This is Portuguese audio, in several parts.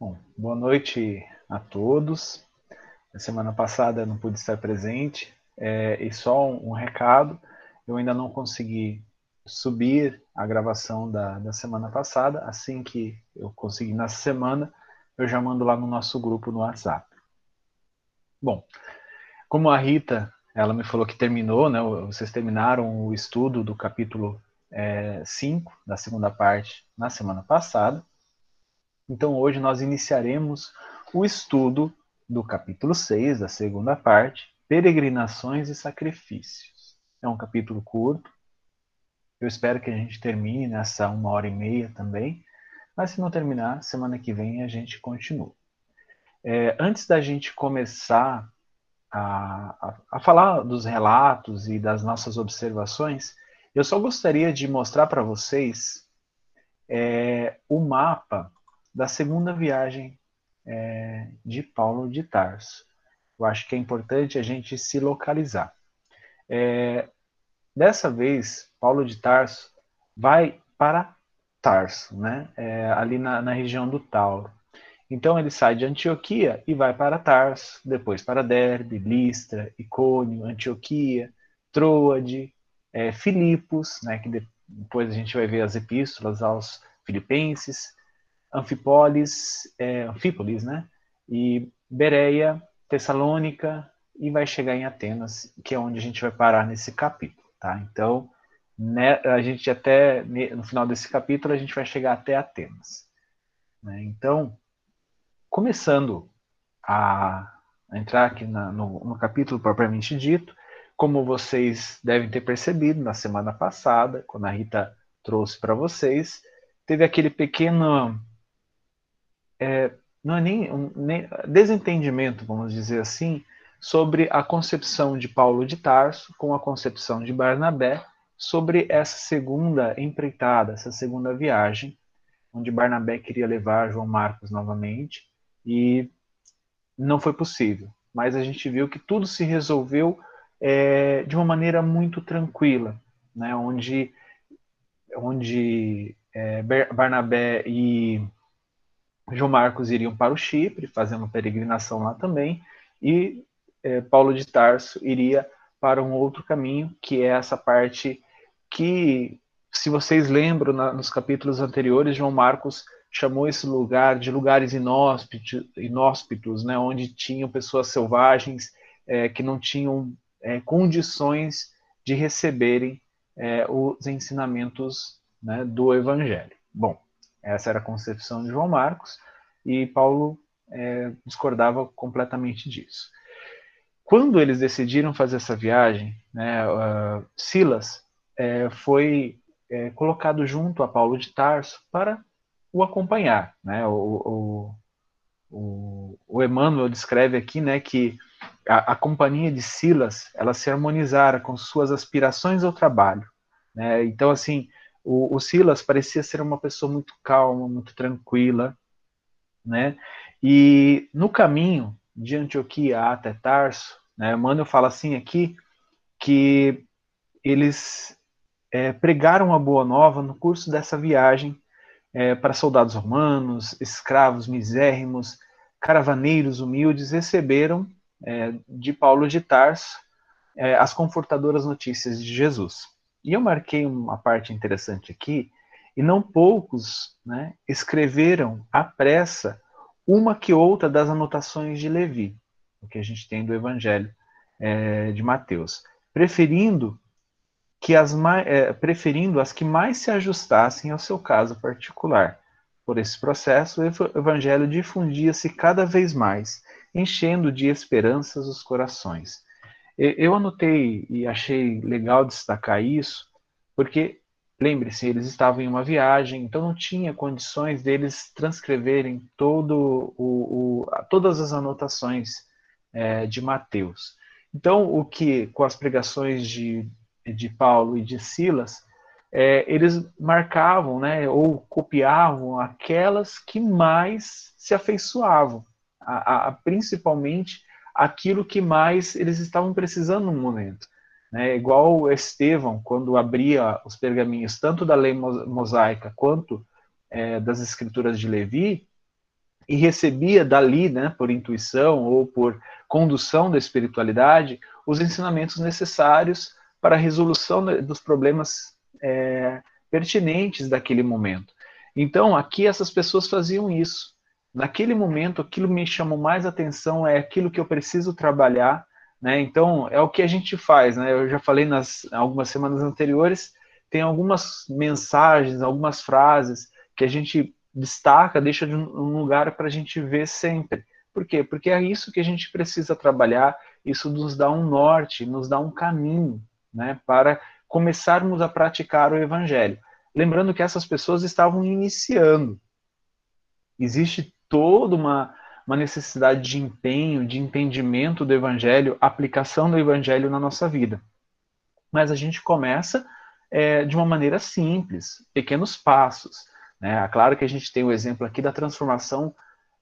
Bom, boa noite a todos. Na semana passada eu não pude estar presente, é, e só um, um, recado: eu ainda não consegui subir a gravação da, da semana passada. Assim que eu conseguir na semana, eu já mando lá no nosso grupo no WhatsApp. Bom, como a Rita, ela me falou que terminou, né? Vocês terminaram o estudo do capítulo 5 é, da segunda parte na semana passada. Então hoje nós iniciaremos o estudo do capítulo 6, da segunda parte, Peregrinações e Sacrifícios. É um capítulo curto. Eu espero que a gente termine nessa uma hora e meia também. Mas se não terminar, semana que vem a gente continua. É, antes da gente começar a, a, a, falar dos relatos e das nossas observações, eu só gostaria de mostrar para vocês é, o mapa da segunda viagem é, de Paulo de Tarso. Eu acho que é importante a gente se localizar. É, dessa vez, Paulo de Tarso vai para Tarso, né? É, ali na, na, região do Tauro. Então ele sai de Antioquia e vai para Tarso, depois para Derbe, Listra, Icônio, Antioquia, Troade, é, Filipos, né? Que depois a gente vai ver as epístolas aos Filipenses, Anfipólis, é, Anfípolis, né? E Bereia, Tessalônica e vai chegar em Atenas, que é onde a gente vai parar nesse capítulo, tá? Então, né, a gente até no final desse capítulo a gente vai chegar até Atenas. Né? Então, começando a entrar aqui na, no, no capítulo propriamente dito, como vocês devem ter percebido na semana passada, quando a Rita trouxe para vocês, teve aquele pequeno é, não é nem, um, nem desentendimento, vamos dizer assim, sobre a concepção de Paulo de Tarso com a concepção de Barnabé sobre essa segunda empreitada, essa segunda viagem, onde Barnabé queria levar João Marcos novamente e não foi possível. Mas a gente viu que tudo se resolveu é, de uma maneira muito tranquila, né? onde, onde é, Barnabé e João Marcos iriam para o Chipre, fazendo peregrinação lá também, e é, Paulo de Tarso iria para um outro caminho, que é essa parte que, se vocês lembram, na, nos capítulos anteriores, João Marcos chamou esse lugar de lugares inóspitos, inóspitos né, onde tinham pessoas selvagens é, que não tinham é, condições de receberem os ensinamentos né, do Evangelho. Bom, essa era a concepção de João Marcos e Paulo é, discordava completamente disso. Quando eles decidiram fazer essa viagem, né, uh, Silas é, foi é, colocado junto a Paulo de Tarso para o acompanhar. Né? O, o, o, o Emmanuel descreve aqui né, que a, a, companhia de Silas ela se harmonizara com suas aspirações ao trabalho. Né? Então, assim, o, o, Silas parecia ser uma pessoa muito calma, muito tranquila, né? E no caminho de Antioquia até Tarso, né, fala assim aqui que eles é, pregaram a boa nova no curso dessa viagem é, para soldados romanos, escravos misérrimos, caravaneiros humildes, receberam é, de Paulo de Tarso as confortadoras notícias de Jesus. E eu marquei uma parte interessante aqui, e não poucos né, escreveram à pressa uma que outra das anotações de Levi, o que a gente tem do Evangelho é, de Mateus, preferindo que as é, preferindo as que mais se ajustassem ao seu caso particular. Por esse processo, o Evangelho difundia-se cada vez mais, enchendo de esperanças os corações. Eu anotei e achei legal destacar isso, porque, lembre-se, eles estavam em uma viagem, então não tinha condições deles transcreverem todo o, o todas as anotações é, de Mateus. Então, o que, com as pregações de, de Paulo e de Silas, é, eles marcavam, né, ou copiavam aquelas que mais se afeiçoavam, a, a, principalmente aquilo que mais eles estavam precisando no momento. Né? Igual Estevão, quando abria os pergaminhos, tanto da lei mosaica quanto é, das escrituras de Levi, e recebia dali, né, por intuição ou por condução da espiritualidade, os ensinamentos necessários para a resolução dos problemas é, pertinentes daquele momento. Então, aqui essas pessoas faziam isso. Naquele momento, aquilo me chamou mais atenção, é aquilo que eu preciso trabalhar, né? Então, é o que a gente faz, né? Eu já falei nas algumas semanas anteriores, tem algumas mensagens, algumas frases que a gente destaca, deixa de um lugar para a gente ver sempre. Por quê? Porque é isso que a gente precisa trabalhar, isso nos dá um norte, nos dá um caminho, né, para começarmos a praticar o evangelho. Lembrando que essas pessoas estavam iniciando. Existe toda uma, uma necessidade de empenho, de entendimento do evangelho, aplicação do evangelho na nossa vida. Mas a gente começa é, de uma maneira simples, pequenos passos. Né? Claro que a gente tem o exemplo aqui da transformação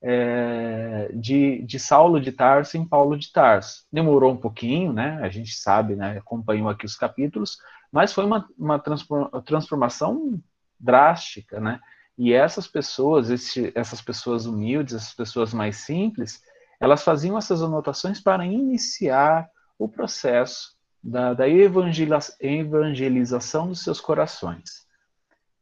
é, de, de Saulo de Tarso em Paulo de Tarso. Demorou um pouquinho, né? A gente sabe, né? Acompanhou aqui os capítulos, mas foi uma, uma transformação drástica, né? E essas pessoas, esse, essas pessoas humildes, essas pessoas mais simples, elas faziam essas anotações para iniciar o processo da, da evangelização dos seus corações.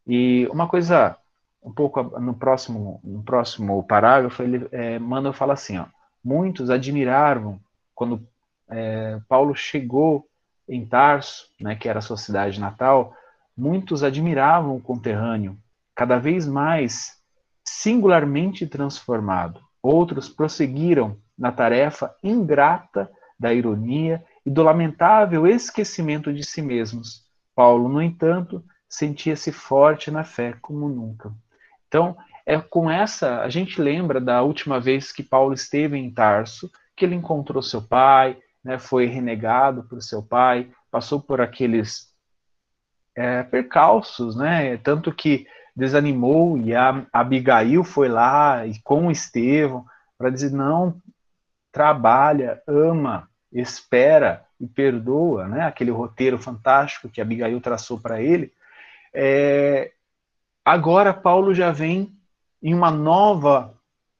E uma coisa um pouco no próximo, no próximo parágrafo, ele, é, fala assim, ó, muitos admiravam quando é, Paulo chegou em Tarso, né, que era sua cidade natal, muitos admiravam o conterrâneo, cada vez mais singularmente transformado. Outros prosseguiram na tarefa ingrata da ironia e do lamentável esquecimento de si mesmos. Paulo, no entanto, sentia-se forte na fé como nunca. Então, é com essa, a gente lembra da última vez que Paulo esteve em Tarso, que ele encontrou seu pai, né, foi renegado por seu pai, passou por aqueles é, percalços, né, tanto que desanimou e a Abigail foi lá e com Estevão para dizer não, trabalha, ama, espera e perdoa, né, aquele roteiro fantástico que Abigail traçou para ele. É, Agora Paulo já vem em uma nova,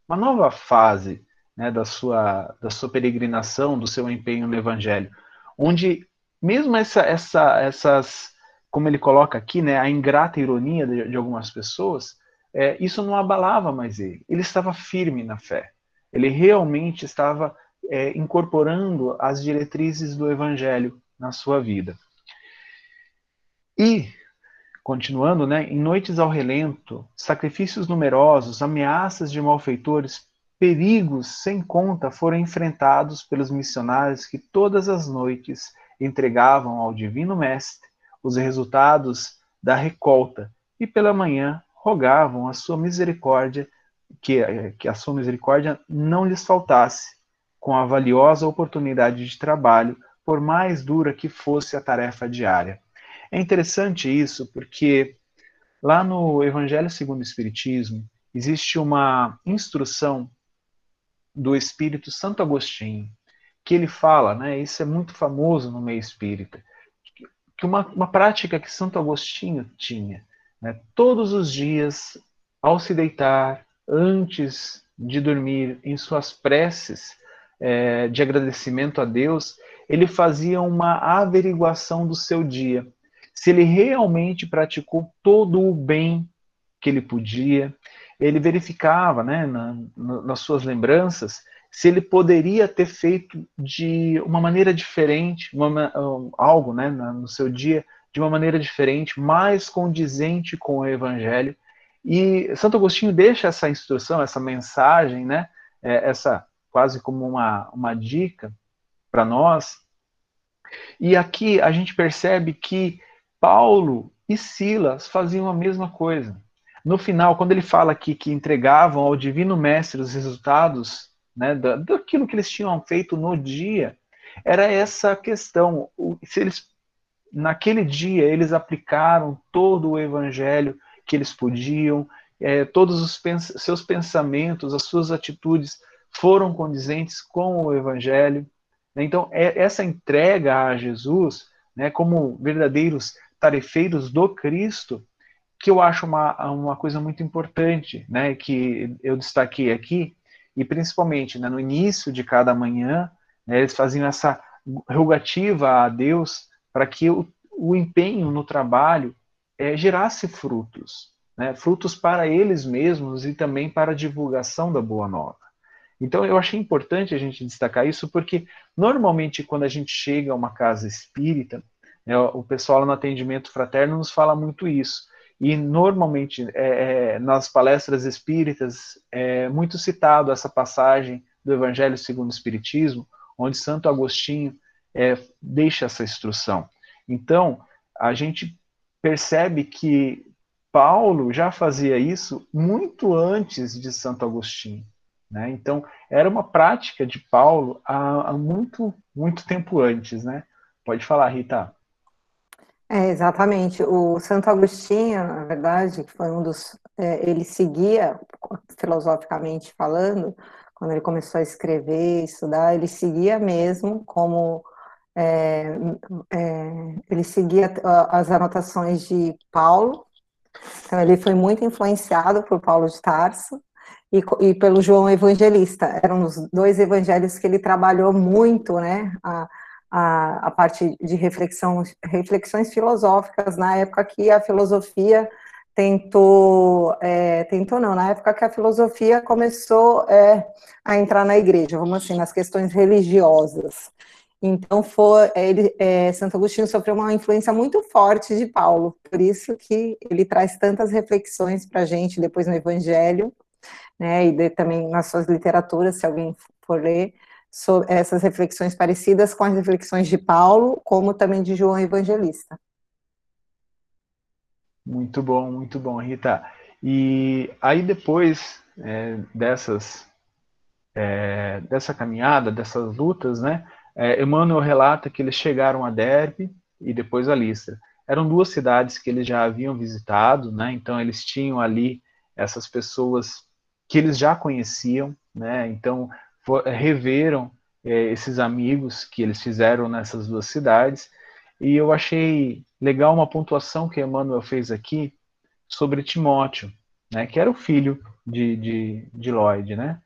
uma nova fase né, da, sua, da sua peregrinação, do seu empenho no Evangelho, onde mesmo essa, essa, essas, como ele coloca aqui, né, a ingrata ironia de, de algumas pessoas, é, isso não abalava mais ele. Ele estava firme na fé. Ele realmente estava é, incorporando as diretrizes do Evangelho na sua vida. E Continuando, né, em noites ao relento, sacrifícios numerosos, ameaças de malfeitores, perigos sem conta foram enfrentados pelos missionários que todas as noites entregavam ao Divino Mestre os resultados da recolta e pela manhã rogavam a sua misericórdia que, que a sua misericórdia não lhes faltasse com a valiosa oportunidade de trabalho, por mais dura que fosse a tarefa diária. É interessante isso porque lá no Evangelho segundo o Espiritismo existe uma instrução do Espírito Santo Agostinho que ele fala, né? Isso é muito famoso no meio espírita, que uma, uma prática que Santo Agostinho tinha, né? Todos os dias, ao se deitar, antes de dormir, em suas preces é, de agradecimento a Deus, ele fazia uma averiguação do seu dia se ele realmente praticou todo o bem que ele podia, ele verificava, né, na, nas suas lembranças, se ele poderia ter feito de uma maneira diferente, uma, algo, né, no seu dia, de uma maneira diferente, mais condizente com o Evangelho. E Santo Agostinho deixa essa instrução, essa mensagem, né, é, essa quase como uma, uma dica para nós. E aqui a gente percebe que Paulo e Silas faziam a mesma coisa. No final, quando ele fala aqui que entregavam ao Divino Mestre os resultados né, daquilo que eles tinham feito no dia, era essa questão. Se eles, naquele dia, eles aplicaram todo o evangelho que eles podiam, é, todos os pens seus pensamentos, as suas atitudes foram condizentes com o evangelho. Então, é, essa entrega a Jesus, né, como verdadeiros tarefeiros do Cristo, que eu acho uma, uma coisa muito importante, né, que eu destaquei aqui, e principalmente né, no início de cada manhã, né, eles faziam essa rogativa a Deus para que o, o empenho no trabalho é, gerasse frutos, né, frutos para eles mesmos e também para a divulgação da Boa Nova. Então eu achei importante a gente destacar isso porque normalmente quando a gente chega a uma casa espírita, né, o pessoal no atendimento fraterno nos fala muito isso. E normalmente é, é, nas palestras espíritas é muito citado essa passagem do Evangelho segundo o Espiritismo, onde Santo Agostinho é, deixa essa instrução. Então a gente percebe que Paulo já fazia isso muito antes de Santo Agostinho. Né? Então, era uma prática de Paulo há, há, muito, muito tempo antes. Né? Pode falar, Rita. É, exatamente. O Santo Agostinho, na verdade, foi um dos. É, ele seguia, filosoficamente falando, quando ele começou a escrever, estudar, ele seguia mesmo como. É, é, ele seguia as anotações de Paulo, então ele foi muito influenciado por Paulo de Tarso, e, e, pelo João Evangelista. Eram os dois evangelhos que ele trabalhou muito, né? A, a, a parte de reflexão, reflexões filosóficas na época que a filosofia tentou, é, tentou não, na época que a filosofia começou é, a entrar na igreja, vamos assim, nas questões religiosas. Então, foi, ele, é, Santo Agostinho sofreu uma influência muito forte de Paulo, por isso que ele traz tantas reflexões para a gente depois no Evangelho, né, e de, também nas suas literaturas, se alguém for ler, sobre essas reflexões parecidas com as reflexões de Paulo, como também de João Evangelista. Muito bom, muito bom, Rita. E aí depois é, dessas é, dessa caminhada, dessas lutas, né? É, Emmanuel relata que eles chegaram a Derbe e depois a Listra. Eram duas cidades que eles já haviam visitado, né? Então eles tinham ali essas pessoas que eles já conheciam, né? Então for, eh, reveram é, esses amigos que eles fizeram nessas duas cidades. E eu achei legal uma pontuação que Emmanuel fez aqui sobre Timóteo, né? Que era o filho de, de, de Lloyd, né?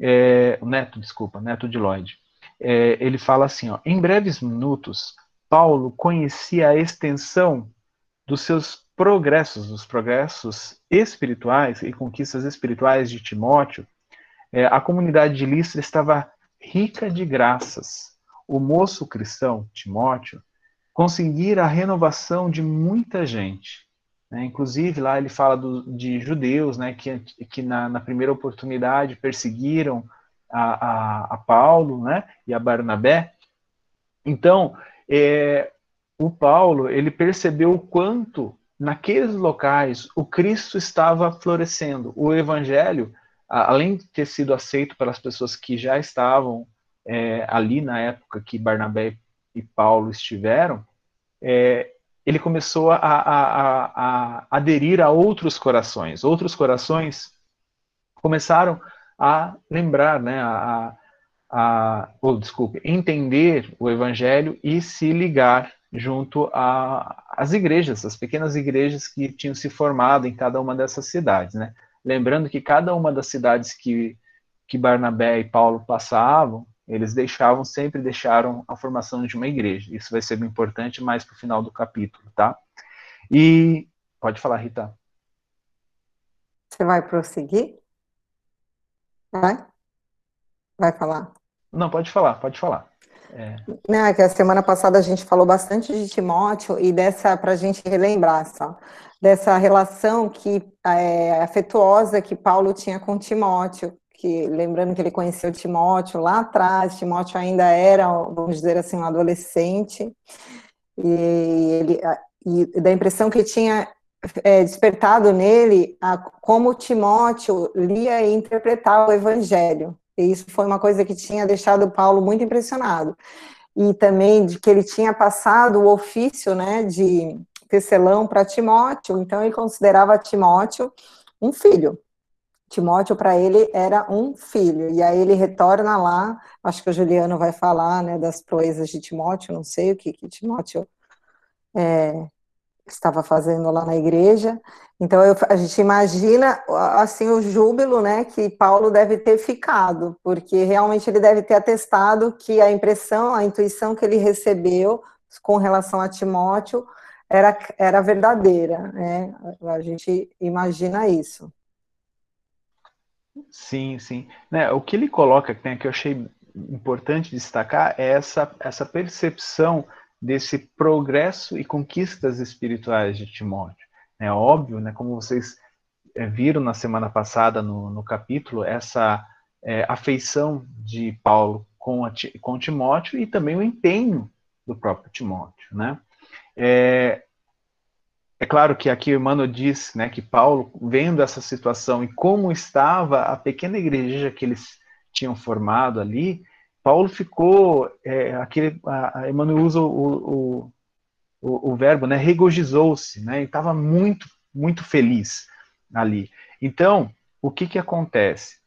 É, o neto, desculpa, neto de Lloyd. É, ele fala assim, ó, em breves minutos, Paulo conhecia a extensão dos seus progressos, os progressos espirituais e conquistas espirituais de Timóteo, é, a comunidade de Listra estava rica de graças. O moço cristão, Timóteo, conseguira a renovação de muita gente. Né? Inclusive, lá ele fala do, de judeus né, que, que na, na primeira oportunidade perseguiram a, a, a, Paulo né, e a Barnabé. Então, é, o Paulo ele percebeu o quanto naqueles locais o Cristo estava florescendo. O Evangelho, além de ter sido aceito pelas pessoas que já estavam é, ali na época que Barnabé e Paulo estiveram, é, ele começou a, a, a, a, aderir a outros corações. Outros corações começaram a lembrar, né, a, a, ou, desculpe, entender o Evangelho e se ligar junto às igrejas, as pequenas igrejas que tinham se formado em cada uma dessas cidades, né? Lembrando que cada uma das cidades que, que Barnabé e Paulo passavam, eles deixavam, sempre deixaram a formação de uma igreja. Isso vai ser importante mais para o final do capítulo, tá? E pode falar, Rita. Você vai prosseguir? Vai? Vai falar? Não, pode falar, pode falar. É. Não, é que a semana passada a gente falou bastante de Timóteo e dessa, para a gente relembrar só, dessa relação que é, afetuosa que Paulo tinha com Timóteo, que lembrando que ele conheceu Timóteo lá atrás, Timóteo ainda era, vamos dizer assim, um adolescente, e, ele, e da impressão que tinha é, despertado nele a, como Timóteo lia e interpretava o evangelho. E isso foi uma coisa que tinha deixado Paulo muito impressionado. E também de que ele tinha passado o ofício né, de tecelão para Timóteo, então ele considerava Timóteo um filho. Timóteo para ele era um filho, e aí ele retorna lá, acho que o Juliano vai falar né, das proezas de Timóteo, não sei o que, que Timóteo é, estava fazendo lá na igreja. Então eu, a gente imagina assim o júbilo, né, que Paulo deve ter ficado, porque realmente ele deve ter atestado que a impressão, a intuição que ele recebeu com relação a Timóteo era, era verdadeira, né? A gente imagina isso. Sim, sim. Né, o que ele coloca, né, que eu achei importante destacar, é essa, essa percepção desse progresso e conquistas espirituais de Timóteo. É óbvio, né, como vocês é, viram na semana passada no, no capítulo, essa é, afeição de Paulo com, a, com Timóteo e também o empenho do próprio Timóteo. Né? É, é claro que aqui o Emmanuel diz né, que Paulo, vendo essa situação e como estava a pequena igreja que eles tinham formado ali, Paulo ficou, é, aquele, a, a Emmanuel usa o, o, o, o verbo, né, regozijou-se, né, estava muito, muito feliz ali. Então, o que que acontece?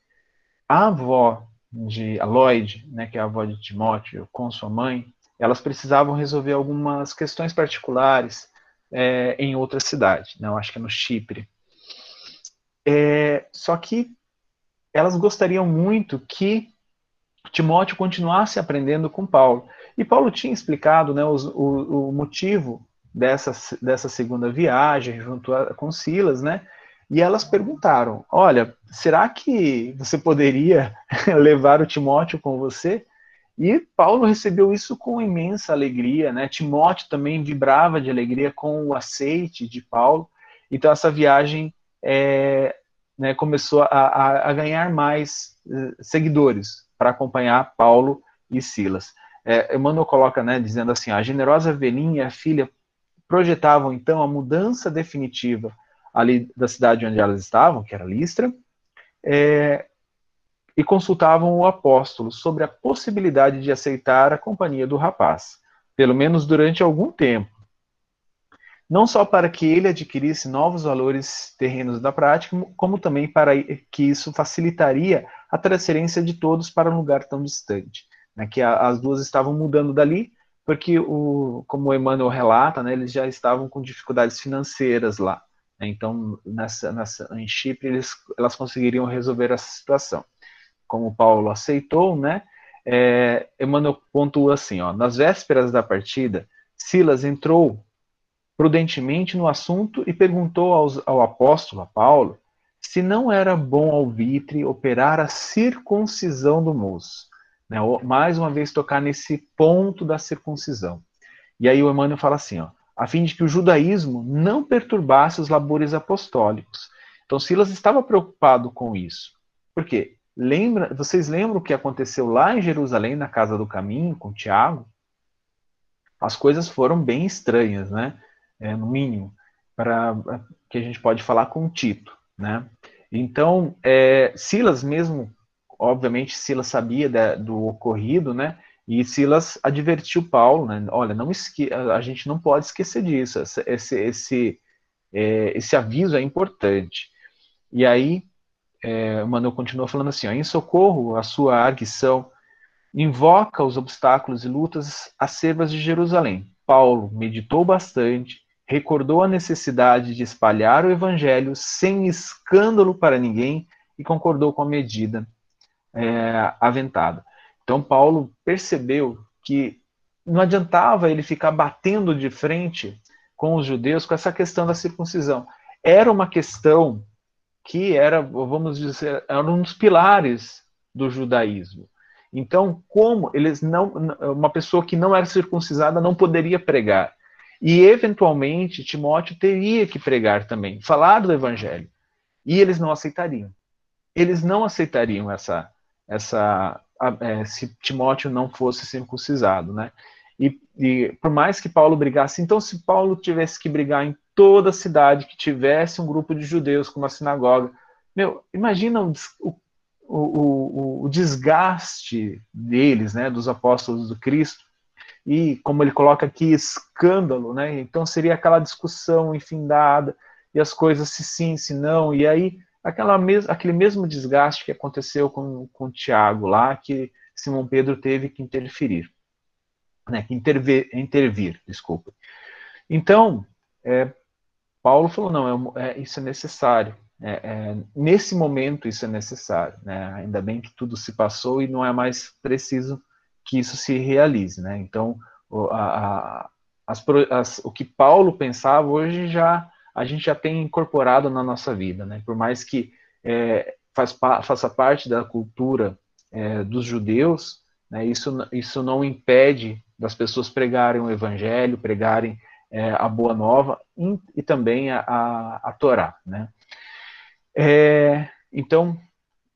A avó de Lloyd, né, que é a avó de Timóteo, com sua mãe, elas precisavam resolver algumas questões particulares é, em outra cidade, não, né, acho que é no Chipre. É, só que elas gostariam muito que Timóteo continuasse aprendendo com Paulo. E Paulo tinha explicado né, o, o, motivo dessa, dessa segunda viagem junto a, com Silas, né? E elas perguntaram: Olha, será que você poderia levar o Timóteo com você? E Paulo recebeu isso com imensa alegria, né? Timóteo também vibrava de alegria com o aceite de Paulo. Então essa viagem é, né, começou a, a, ganhar mais uh, seguidores para acompanhar Paulo e Silas. É, Emmanuel coloca, né, dizendo assim: a generosa velhinha e a filha projetavam então a mudança definitiva ali da cidade onde elas estavam, que era Listra, é, e consultavam o apóstolo sobre a possibilidade de aceitar a companhia do rapaz, pelo menos durante algum tempo. Não só para que ele adquirisse novos valores terrenos da prática, como também para que isso facilitaria a transferência de todos para um lugar tão distante. Né, que a, as duas estavam mudando dali, porque, o, como o Emmanuel relata, né, eles já estavam com dificuldades financeiras lá. Né, então, nessa, nessa, em Chipre, eles, elas conseguiriam resolver essa situação. Como Paulo aceitou, né, é, Emmanuel pontua assim: ó, nas vésperas da partida, Silas entrou prudentemente no assunto e perguntou aos, ao apóstolo, a Paulo, se não era bom alvitre operar a circuncisão do moço. Né? Mais uma vez tocar nesse ponto da circuncisão. E aí o Emmanuel fala assim, ó, a fim de que o judaísmo não perturbasse os labores apostólicos. Então Silas estava preocupado com isso. Por quê? Lembra, vocês lembram o que aconteceu lá em Jerusalém, na Casa do Caminho, com Tiago? As coisas foram bem estranhas, né? É, no mínimo, para que a gente pode falar com Tito. Né? Então, é, Silas mesmo, obviamente, Silas sabia da, do ocorrido, né? E Silas advertiu Paulo, né? Olha, não esque a gente não pode esquecer disso. Esse, esse, é, esse aviso é importante. E aí, é, Manuel continua falando assim: ó, em socorro à sua arguição, invoca os obstáculos e lutas acervas de Jerusalém. Paulo meditou bastante, recordou a necessidade de espalhar o evangelho sem escândalo para ninguém e concordou com a medida é, aventada. Então, Paulo percebeu que não adiantava ele ficar batendo de frente com os judeus com essa questão da circuncisão. Era uma questão que era, vamos dizer, era um dos pilares do judaísmo. Então, como eles não, uma pessoa que não era circuncisada não poderia pregar. E, eventualmente, Timóteo teria que pregar também, falar do evangelho. E eles não aceitariam. Eles não aceitariam essa, essa é, se Timóteo não fosse circuncisado, né? E, e, por mais que Paulo brigasse, então se Paulo tivesse que brigar em toda a cidade que tivesse um grupo de judeus com uma sinagoga, meu, imagina o, o, o, o desgaste deles, né, dos apóstolos do Cristo, e, como ele coloca aqui, escândalo, né? Então seria aquela discussão infindada, e as coisas se sim, se não, e aí aquela mes aquele mesmo desgaste que aconteceu com, com Tiago lá, que Simão Pedro teve que interferir, né? Que intervir, intervir, desculpa. Então, é, Paulo falou, não, é, é, isso é necessário. É, é, nesse momento isso é necessário. Né? Ainda bem que tudo se passou e não é mais preciso que isso se realize. Né? Então, o, a, as, as, o que Paulo pensava hoje já a gente já tem incorporado na nossa vida. Né? Por mais que é, faz, faça parte da cultura é, dos judeus, né? isso, isso não impede das pessoas pregarem o evangelho, pregarem é, a boa nova e, e também a, a, a Torá. Né? É, então,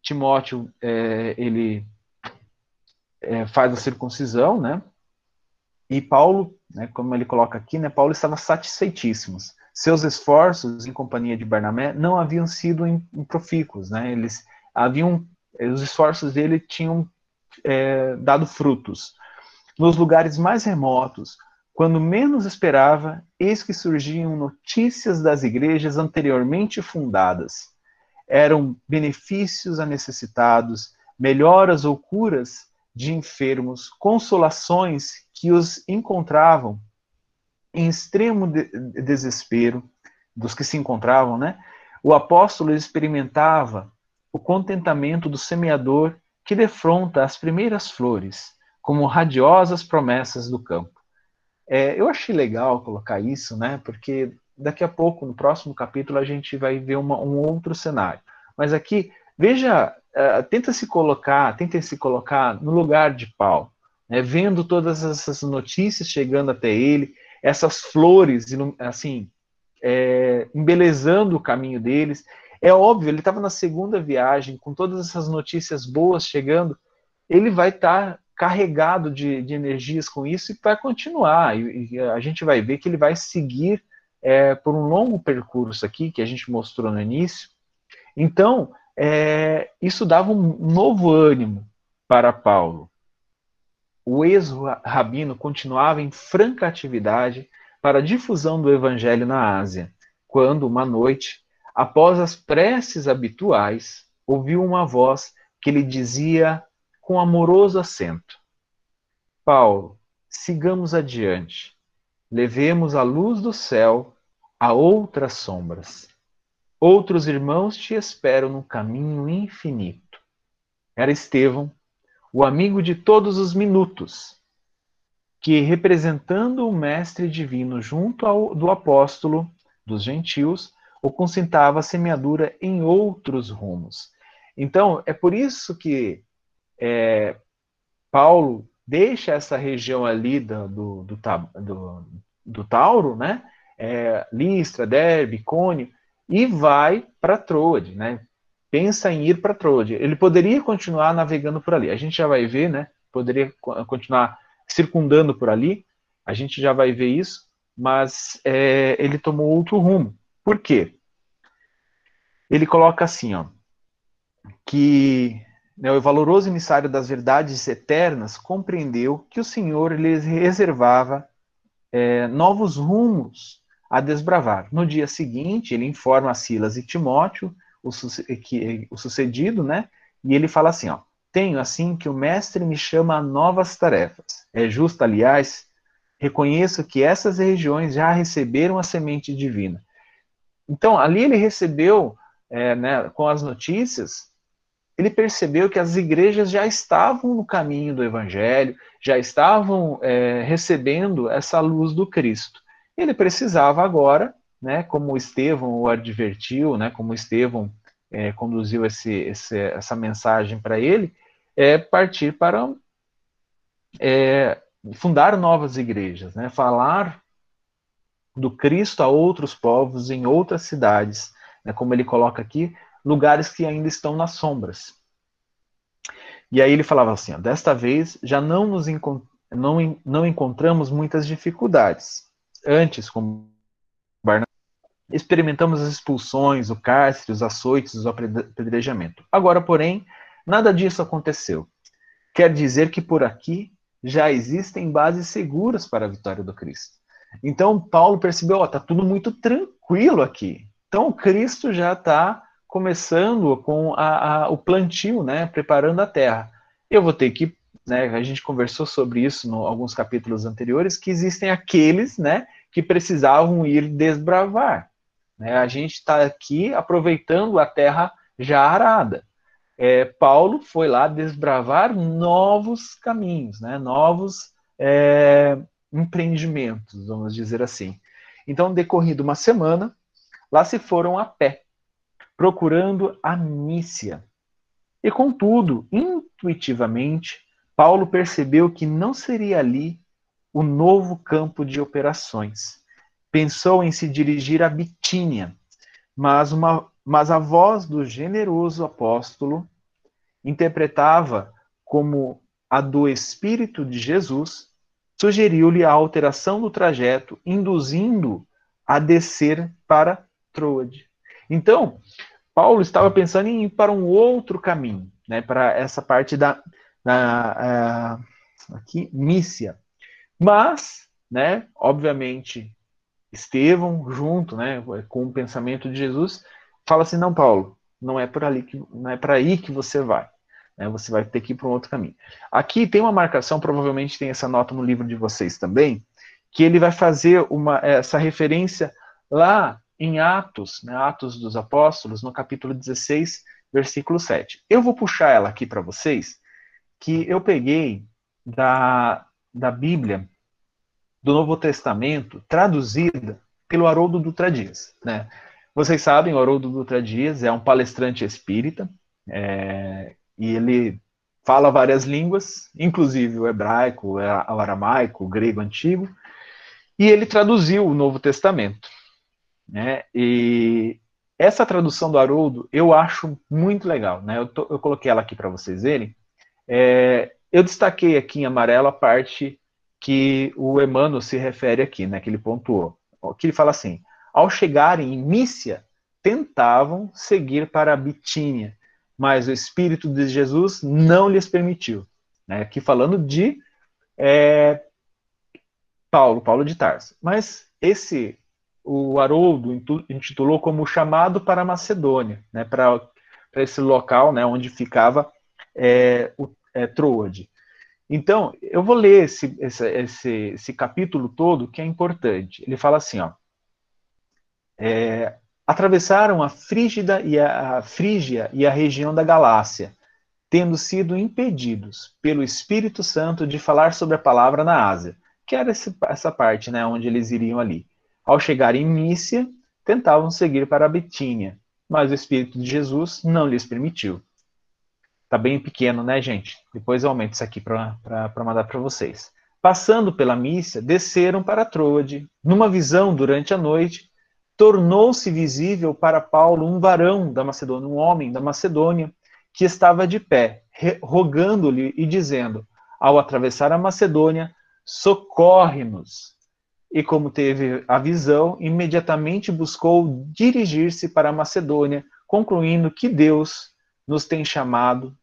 Timóteo, é, ele é, faz a circuncisão, né? E Paulo, né, como ele coloca aqui, né, Paulo estava satisfeitíssimo. Seus esforços em companhia de Barnabé não haviam sido improfícuos, né? Eles haviam, os esforços dele tinham é, dado frutos. Nos lugares mais remotos, quando menos esperava, eis que surgiam notícias das igrejas anteriormente fundadas. Eram benefícios a necessitados, melhoras ou curas de enfermos, consolações que os encontravam em extremo de desespero dos que se encontravam, né? O apóstolo experimentava o contentamento do semeador que defronta as primeiras flores como radiosas promessas do campo. É, eu achei legal colocar isso, né? Porque daqui a pouco, no próximo capítulo, a gente vai ver uma, um outro cenário. Mas aqui, veja, uh, tenta se colocar, tenta se colocar no lugar de Paulo, né? vendo todas essas notícias chegando até ele, essas flores, assim, é, embelezando o caminho deles. É óbvio, ele estava na segunda viagem, com todas essas notícias boas chegando, ele vai estar tá carregado de, de energias com isso e vai continuar. E, e, a gente vai ver que ele vai seguir é, por um longo percurso aqui, que a gente mostrou no início. Então, é, isso dava um novo ânimo para Paulo. O ex-rabino continuava em franca atividade para a difusão do evangelho na Ásia, quando, uma noite, após as preces habituais, ouviu uma voz que lhe dizia com amoroso acento. Paulo, sigamos adiante. Levemos a luz do céu a outras sombras. Outros irmãos te esperam no caminho infinito. Era Estevão, o amigo de todos os minutos, que, representando o Mestre Divino junto ao do apóstolo dos gentios, o consentava a semeadura em outros rumos. Então, é por isso que é, Paulo deixa essa região ali do, do, do, do, do Tauro, né? É, Listra, Derbe, Cônio, e vai para Troade, né? Pensa em ir para Troade. Ele poderia continuar navegando por ali. A gente já vai ver, né? Poderia continuar circundando por ali. A gente já vai ver isso, mas é, ele tomou outro rumo. Por quê? Ele coloca assim, ó, que né, o valoroso emissário das verdades eternas compreendeu que o Senhor lhes reservava é, novos rumos a desbravar. No dia seguinte, ele informa a Silas e Timóteo o, que, o sucedido, né? E ele fala assim, ó, tenho assim que o mestre me chama a novas tarefas. É justo, aliás, reconheço que essas regiões já receberam a semente divina. Então, ali ele recebeu, é, né, com as notícias, ele percebeu que as igrejas já estavam no caminho do evangelho, já estavam é, recebendo essa luz do Cristo. Ele precisava agora, né, como Estevão o advertiu, né, como Estevão é, conduziu esse, esse, essa mensagem para ele, é partir para é, fundar novas igrejas, né, falar do Cristo a outros povos em outras cidades, né, como ele coloca aqui, lugares que ainda estão nas sombras. E aí ele falava assim: ó, desta vez já não nos não, não encontramos muitas dificuldades. Antes, como Barnabé, experimentamos as expulsões, o cárcere, os açoites, o apedrejamento. Agora, porém, nada disso aconteceu. Quer dizer que por aqui já existem bases seguras para a vitória do Cristo. Então, Paulo percebeu, ó, tá tudo muito tranquilo aqui. Então, Cristo já está começando com a, a, o plantio, né, preparando a terra. Eu vou ter que, né, a gente conversou sobre isso em alguns capítulos anteriores, que existem aqueles, né, que precisavam ir desbravar. Né? A gente está aqui aproveitando a terra já arada. É, Paulo foi lá desbravar novos caminhos, né? novos é, empreendimentos, vamos dizer assim. Então, decorrido uma semana, lá se foram a pé, procurando a Nícia. E contudo, intuitivamente, Paulo percebeu que não seria ali o novo campo de operações. Pensou em se dirigir a Bitínia, mas, uma, mas a voz do generoso apóstolo interpretava como a do Espírito de Jesus, sugeriu-lhe a alteração do trajeto, induzindo a descer para Troade. Então, Paulo estava pensando em ir para um outro caminho, né, para essa parte da, da uh, aqui, Mícia. Mas, né, obviamente, Estevão, junto, né, com o pensamento de Jesus, fala assim: não, Paulo, não é por ali que, não é para aí que você vai. Né, você vai ter que ir para um outro caminho. Aqui tem uma marcação, provavelmente tem essa nota no livro de vocês também, que ele vai fazer uma, essa referência lá em Atos, né, Atos dos Apóstolos, no capítulo 16, versículo 7. Eu vou puxar ela aqui para vocês, que eu peguei da, da Bíblia do Novo Testamento, traduzida pelo Haroldo Dutra Dias. Né? Vocês sabem, o Haroldo Dutra Dias é um palestrante espírita, é, e ele fala várias línguas, inclusive o hebraico, o aramaico, o grego antigo, e ele traduziu o Novo Testamento. Né? E essa tradução do Haroldo eu acho muito legal. Né? Eu, tô, eu coloquei ela aqui para vocês verem. É, eu destaquei aqui em amarelo a parte que o Emmanuel se refere aqui, né, que ele pontuou. Que ele fala assim: ao chegarem em Mícia, tentavam seguir para Bitínia, mas o Espírito de Jesus não lhes permitiu. Né? Aqui falando de é, Paulo, Paulo de Tarso. Mas esse o Haroldo intitulou como chamado para Macedônia, né, para esse local né, onde ficava é, o, é, Troade. Então, eu vou ler esse, esse, esse, esse, capítulo todo, que é importante. Ele fala assim, ó, é, atravessaram a Frígida e a, a Frígia e a região da Galácia, tendo sido impedidos pelo Espírito Santo de falar sobre a palavra na Ásia, que era esse, essa parte, né, onde eles iriam ali. Ao chegar em Mícia, tentavam seguir para a Betínia, mas o Espírito de Jesus não lhes permitiu. Tá bem pequeno, né, gente? Depois eu aumento isso aqui para mandar para vocês. Passando pela Mícia, desceram para Troade. Numa visão durante a noite, tornou-se visível para Paulo um varão da Macedônia, um homem da Macedônia, que estava de pé, rogando-lhe e dizendo: Ao atravessar a Macedônia, socorre-nos e, como teve a visão, imediatamente buscou dirigir-se para a Macedônia, concluindo que Deus nos tem chamado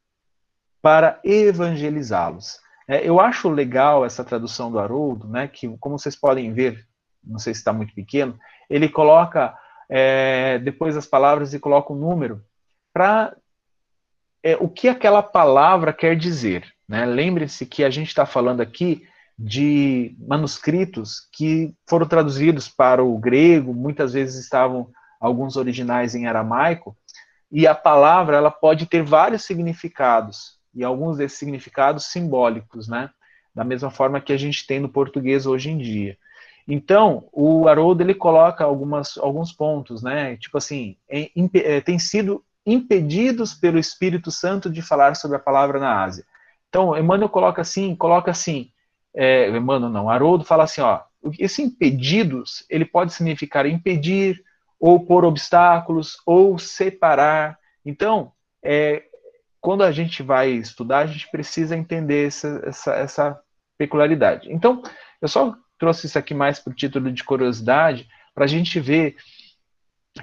para evangelizá-los. É, eu acho legal essa tradução do Haroldo, né, que, como vocês podem ver, não sei se está muito pequeno, ele coloca é, depois as palavras e coloca um número para é, o que aquela palavra quer dizer. Né? Lembre-se que a gente está falando aqui de manuscritos que foram traduzidos para o grego, muitas vezes estavam alguns originais em aramaico, e a palavra ela pode ter vários significados, e alguns desses significados simbólicos, né? Da mesma forma que a gente tem no português hoje em dia. Então, o Haroldo ele coloca algumas, alguns pontos, né? Tipo assim, é, tem sido impedidos pelo Espírito Santo de falar sobre a palavra na Ásia. Então, Emmanuel coloca assim, coloca assim, é, Emmanuel não, Haroldo fala assim, ó, esse impedidos, ele pode significar impedir, ou pôr obstáculos, ou separar. Então, é, quando a gente vai estudar, a gente precisa entender essa, essa, essa peculiaridade. Então, eu só trouxe isso aqui mais para o título de curiosidade, para a gente ver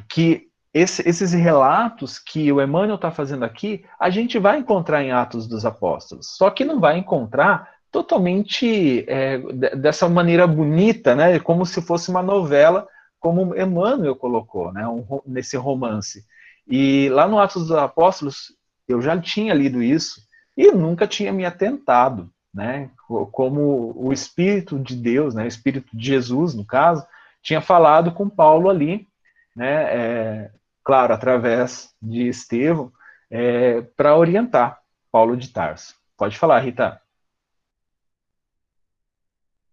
que esse, esses relatos que o Emmanuel está fazendo aqui, a gente vai encontrar em Atos dos Apóstolos, só que não vai encontrar totalmente é, dessa maneira bonita, né, como se fosse uma novela, como Emmanuel colocou, né, um, nesse romance. E lá no Atos dos Apóstolos, eu já tinha lido isso e nunca tinha me atentado, né, como o Espírito de Deus, né, o Espírito de Jesus, no caso, tinha falado com Paulo ali, né, é, claro, através de Estevão, é, para orientar Paulo de Tarso. Pode falar, Rita.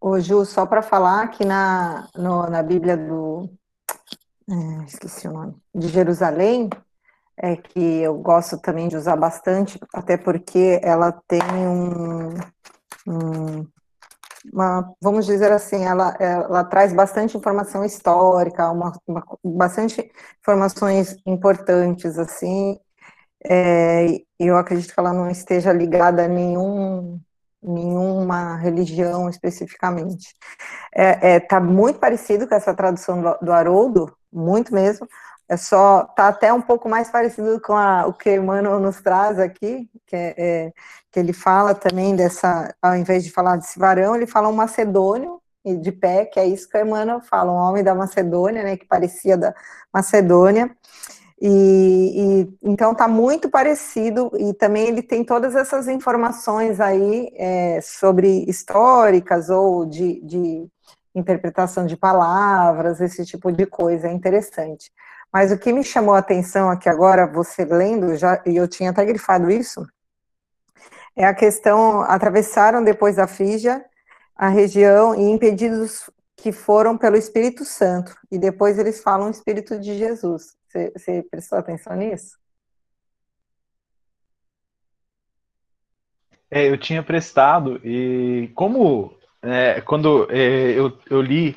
Ô, Ju, só para falar que na, no, na Bíblia do. É, esqueci o nome. De Jerusalém, é que eu gosto também de usar bastante, até porque ela tem um, um uma, vamos dizer assim, ela, ela traz bastante informação histórica, uma, uma bastante informações importantes, assim, é, eu acredito que ela não esteja ligada a nenhum, nenhuma religião especificamente. É, é, tá muito parecido com essa tradução do, do Haroldo, muito mesmo, é só, tá até um pouco mais parecido com a, o que Emmanuel nos traz aqui, que, é, é, que ele fala também dessa, ao invés de falar desse varão, ele fala um macedônio de pé, que é isso que Emmanuel fala, um homem da Macedônia, né, que parecia da Macedônia, e, e então tá muito parecido, e também ele tem todas essas informações aí é, sobre históricas ou de, de interpretação de palavras, esse tipo de coisa, é interessante. Mas o que me chamou a atenção aqui agora, você lendo, já, e eu tinha até grifado isso, é a questão, atravessaram depois da Frígia a região e impedidos que foram pelo Espírito Santo, e depois eles falam o Espírito de Jesus. Você, você prestou atenção nisso? É, eu tinha prestado, e como é, quando é, eu, eu li,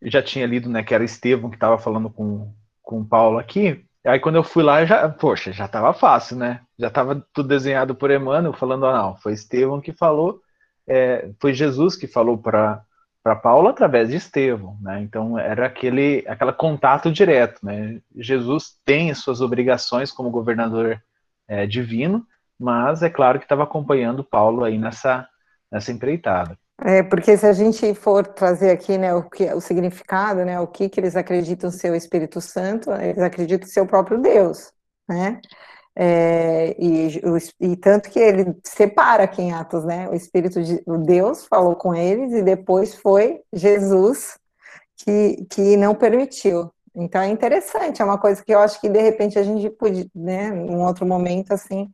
eu já tinha lido né, que era Estevão que estava falando com, com o Paulo aqui. Aí quando eu fui lá, já, poxa, já tava fácil, né? Já tava tudo desenhado por Emmanuel, falando, ah, não, foi Estevão que falou, é, foi Jesus que falou para para Paulo através de Estevão, né? Então era aquele aquela contato direto, né? Jesus tem suas obrigações como governador é, divino, mas é claro que estava acompanhando Paulo aí nessa nessa empreitada. É, porque se a gente for trazer aqui, né, o, que, o significado, né, o que, que eles acreditam ser o Espírito Santo, eles acreditam ser o próprio Deus, né, é, e, e, tanto que ele separa aqui em Atos, né, o Espírito de o Deus falou com eles e depois foi Jesus que, que não permitiu. Então é interessante, é uma coisa que eu acho que de repente a gente pode, né, em outro momento, assim,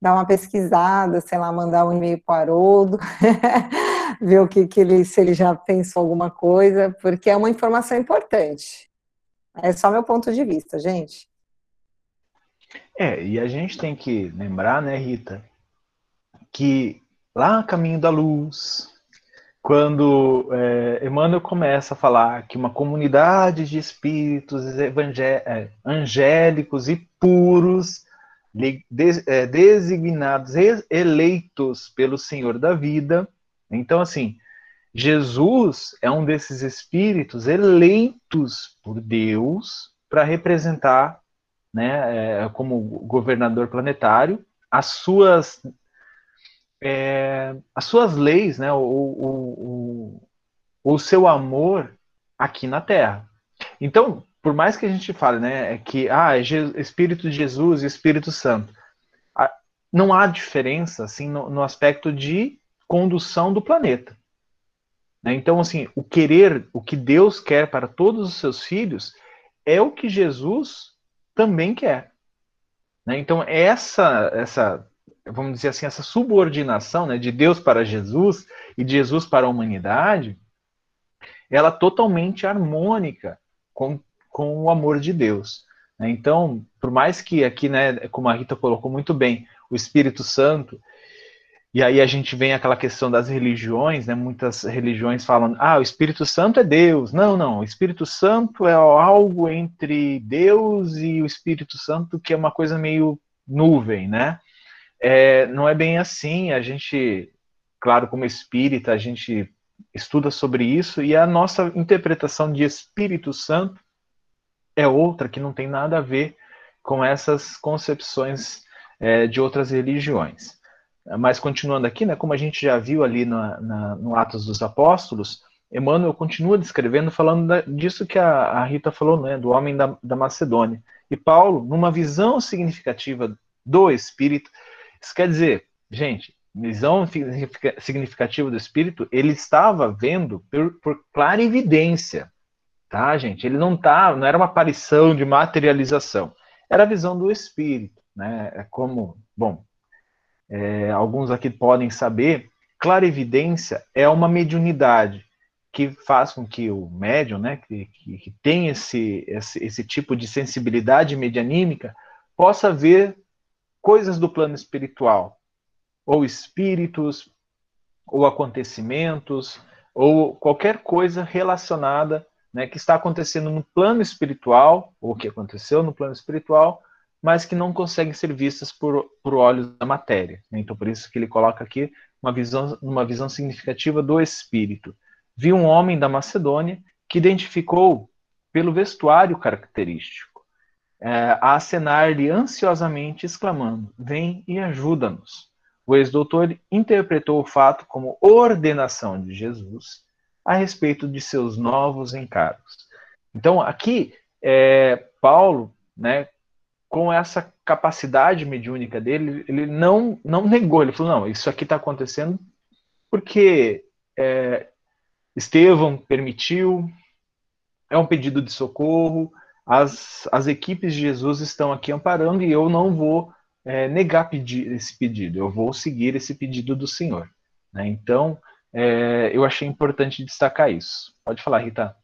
dar uma pesquisada, sei lá, mandar um e-mail para o Haroldo, ver o que, que ele, se ele já pensou alguma coisa, porque é uma informação importante. É só meu ponto de vista, gente. É, e a gente tem que lembrar, né, Rita, que lá Caminho da Luz, quando é, Emmanuel começa a falar que uma comunidade de espíritos é, angélicos e puros designados, eleitos pelo Senhor da vida. Então, assim, Jesus é um desses espíritos eleitos por Deus para representar, né, é, como governador planetário, as suas é, as suas leis, né, o, o, o, o seu amor aqui na Terra. Então, por mais que a gente fale, né, é que ah, é Espírito de Jesus e Espírito Santo, não há diferença assim no, no aspecto de condução do planeta. Né? Então, assim, o querer, o que Deus quer para todos os seus filhos é o que Jesus também quer. Né? Então, essa, essa, vamos dizer assim, essa subordinação né, de Deus para Jesus e de Jesus para a humanidade, ela é totalmente harmônica com com o amor de Deus. Né? Então, por mais que aqui, né, como a Rita colocou muito bem, o Espírito Santo, e aí a gente vem aquela questão das religiões, né? Muitas religiões falam, ah, o Espírito Santo é Deus. Não, não, o Espírito Santo é algo entre Deus e o Espírito Santo que é uma coisa meio nuvem, né? É, não é bem assim. A gente, claro, como espírita, a gente estuda sobre isso e a nossa interpretação de Espírito Santo é outra que não tem nada a ver com essas concepções é, de outras religiões. Mas continuando aqui, né, como a gente já viu ali na, na, no Atos dos Apóstolos, Emmanuel continua descrevendo, falando da, disso que a, a, Rita falou, né, do homem da, da Macedônia. E Paulo, numa visão significativa do Espírito, isso quer dizer, gente, visão significativa do Espírito, ele estava vendo por, por clara evidência tá, gente? Ele não tá, não era uma aparição de materialização, era a visão do espírito, né? É como, bom, é, alguns aqui podem saber, clarividência é uma mediunidade que faz com que o médium, né, que, que, que tem esse, esse, esse tipo de sensibilidade medianímica, possa ver coisas do plano espiritual, ou espíritos, ou acontecimentos, ou qualquer coisa relacionada né, que está acontecendo no plano espiritual, ou que aconteceu no plano espiritual, mas que não conseguem ser vistas por, por olhos da matéria. Então, por isso que ele coloca aqui uma visão, uma visão significativa do espírito. Vi um homem da Macedônia que identificou pelo vestuário característico, é, a acenar-lhe ansiosamente, exclamando: Vem e ajuda-nos. O ex-doutor interpretou o fato como ordenação de Jesus a respeito de seus novos encargos. Então, aqui, é, Paulo, né, com essa capacidade mediúnica dele, ele não, não negou, ele falou, não, isso aqui está acontecendo porque é, Estevão permitiu, é um pedido de socorro, as, as equipes de Jesus estão aqui amparando e eu não vou é, negar pedir esse pedido, eu vou seguir esse pedido do Senhor. Né? Então, é, eu achei importante destacar isso. Pode falar, Rita.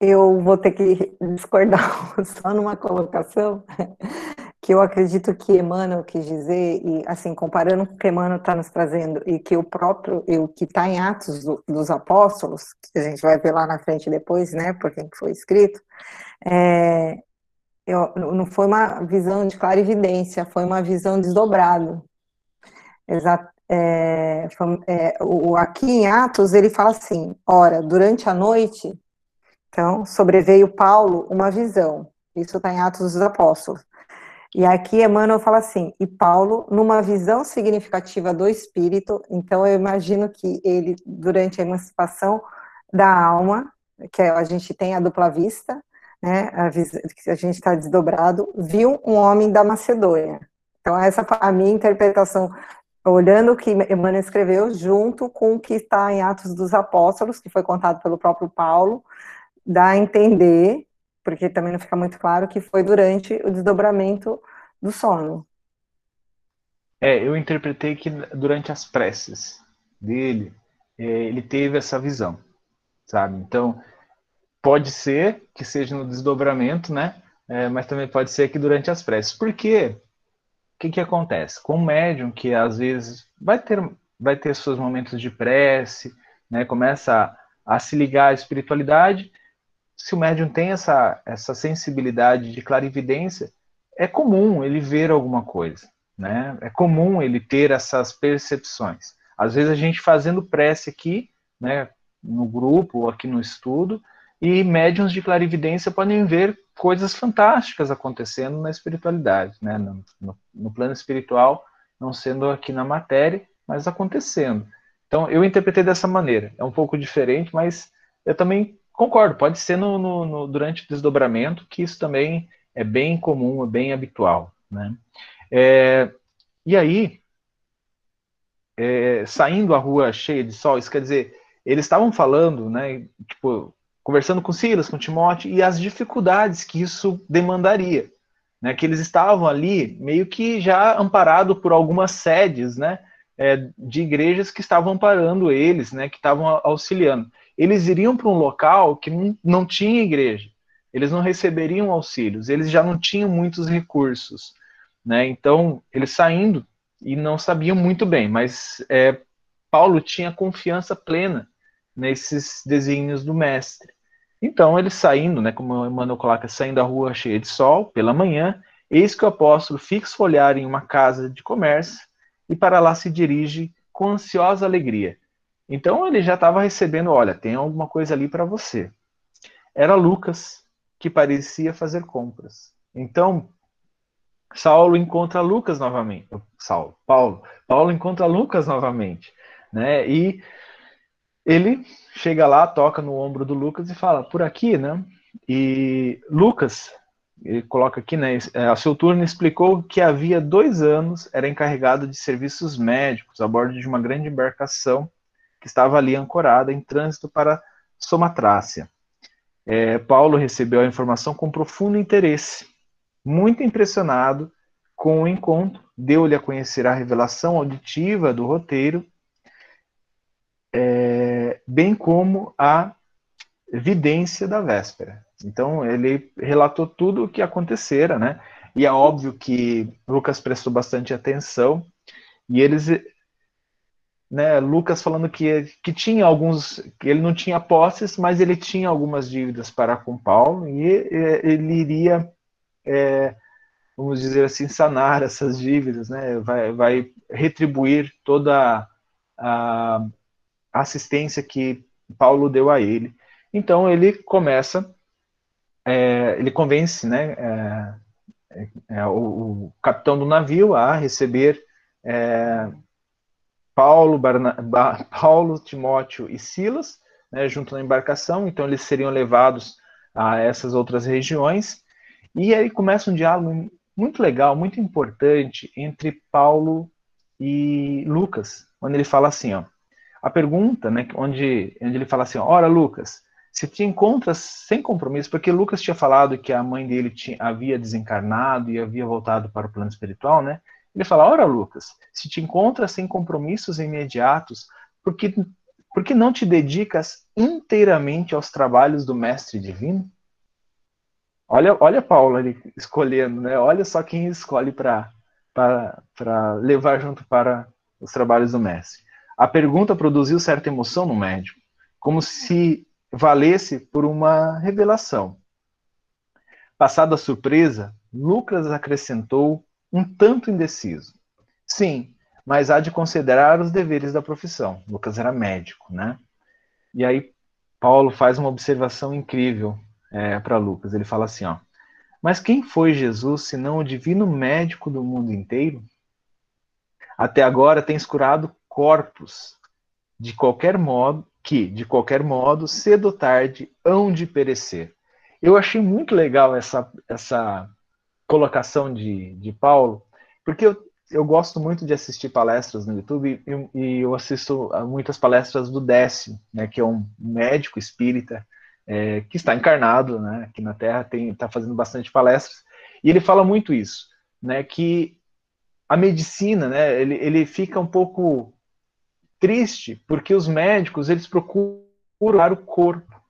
Eu vou ter que discordar só numa colocação, que eu acredito que Emmanuel quis dizer, e assim, comparando com o que Emmanuel está nos trazendo, e que o próprio, o que está em Atos do, dos Apóstolos, que a gente vai ver lá na frente depois, né, por quem foi escrito, é, eu, não foi uma visão de clarividência, foi uma visão desdobrada. Exato. É, é, o, aqui em Atos ele fala assim: ora, durante a noite, então sobreveio Paulo uma visão. Isso está em Atos dos Apóstolos. E aqui Emmanuel fala assim: e Paulo, numa visão significativa do espírito, então eu imagino que ele, durante a emancipação da alma, que a gente tem a dupla vista, né, a, a gente está desdobrado, viu um homem da Macedônia. Então, essa a minha interpretação, olhando o que Emmanuel escreveu, junto com o que está em Atos dos Apóstolos, que foi contado pelo próprio Paulo, dá a entender, porque também não fica muito claro, que foi durante o desdobramento do sono. É, eu interpretei que durante as preces dele, é, ele teve essa visão, sabe? Então, pode ser que seja no desdobramento, né? É, mas também pode ser que durante as preces. Por quê? O que, que acontece? Com o médium, que às vezes vai ter, vai ter seus momentos de prece, né? começa a, a se ligar à espiritualidade. Se o médium tem essa, essa sensibilidade de clarividência, é comum ele ver alguma coisa. Né? É comum ele ter essas percepções. Às vezes a gente fazendo prece aqui, né, no grupo ou aqui no estudo, e médiums de clarividência podem ver coisas fantásticas acontecendo na espiritualidade, né? no, no, no plano espiritual, não sendo aqui na matéria, mas acontecendo. Então, eu interpretei dessa maneira. É um pouco diferente, mas eu também concordo. Pode ser no, no, no, durante o desdobramento, que isso também é bem comum, é bem habitual. Né? É, e aí, é, saindo à rua cheia de sol, isso quer dizer, eles estavam falando, né, tipo, conversando com Silas, com Timóteo, e as dificuldades que isso demandaria. Né, que eles estavam ali meio que já amparado por algumas sedes né, é, de igrejas que estavam amparando eles, né, que estavam auxiliando. Eles iriam para um local que não, tinha igreja, eles não receberiam auxílios, eles já não tinham muitos recursos. Né, então, eles saindo e não sabiam muito bem, mas é, Paulo tinha confiança plena nesses desígnios do mestre. Então, ele saindo, né, como Emmanuel coloca, saindo da rua cheia de sol, pela manhã, eis que o apóstolo fixa o olhar em uma casa de comércio e para lá se dirige com ansiosa alegria. Então, ele já estava recebendo, olha, tem alguma coisa ali para você. Era Lucas, que parecia fazer compras. Então, Saulo encontra Lucas novamente. Saulo, Paulo. Paulo encontra Lucas novamente. Né? E ele chega lá, toca no ombro do Lucas e fala, por aqui, né? E Lucas, ele coloca aqui, né? É, a seu turno explicou que havia dois anos era encarregado de serviços médicos a bordo de uma grande embarcação que estava ali ancorada em trânsito para Somatrácia. É, Paulo recebeu a informação com profundo interesse, muito impressionado com o encontro, deu-lhe a conhecer a revelação auditiva do roteiro, é, bem como a vidência da véspera. Então, ele relatou tudo o que acontecera, né? E é óbvio que Lucas prestou bastante atenção, e eles né, Lucas falando que, que tinha alguns, que ele não tinha posses, mas ele tinha algumas dívidas para com Paulo e ele iria, é, vamos dizer assim, sanar essas dívidas, né, vai, vai retribuir toda a assistência que Paulo deu a ele. Então ele começa, é, ele convence, né, é, é, é o, o, capitão do navio a receber é, Paulo, Barna... Paulo, Timóteo e Silas, né, junto na embarcação, então eles seriam levados a essas outras regiões, e aí começa um diálogo muito legal, muito importante entre Paulo e Lucas, onde ele fala assim, ó, a pergunta, né, onde, onde ele fala assim, ora Lucas, se te encontras sem compromisso, porque Lucas tinha falado que a mãe dele tinha, havia desencarnado e havia voltado para o plano espiritual, né, ele fala: Ora, Lucas, se te encontras sem compromissos imediatos, por que, por que não te dedicas inteiramente aos trabalhos do Mestre Divino? Olha, olha Paulo ali escolhendo, né? Olha só quem escolhe para levar junto para os trabalhos do Mestre. A pergunta produziu certa emoção no médico, como se valesse por uma revelação. Passada a surpresa, Lucas acrescentou um tanto indeciso. Sim, mas há de considerar os deveres da profissão. Lucas era médico, né? E aí Paulo faz uma observação incrível é, para Lucas. Ele fala assim, ó: Mas quem foi Jesus senão o divino médico do mundo inteiro? Até agora tens curado corpos de qualquer modo que, de qualquer modo, cedo ou tarde hão de perecer. Eu achei muito legal essa essa colocação de, de Paulo, porque eu, eu gosto muito de assistir palestras no YouTube e, e eu assisto a muitas palestras do Décio, né, que é um médico espírita é, que está encarnado né, aqui na Terra, está fazendo bastante palestras, e ele fala muito isso, né, que a medicina, né, ele, ele fica um pouco triste porque os médicos eles procuram o corpo,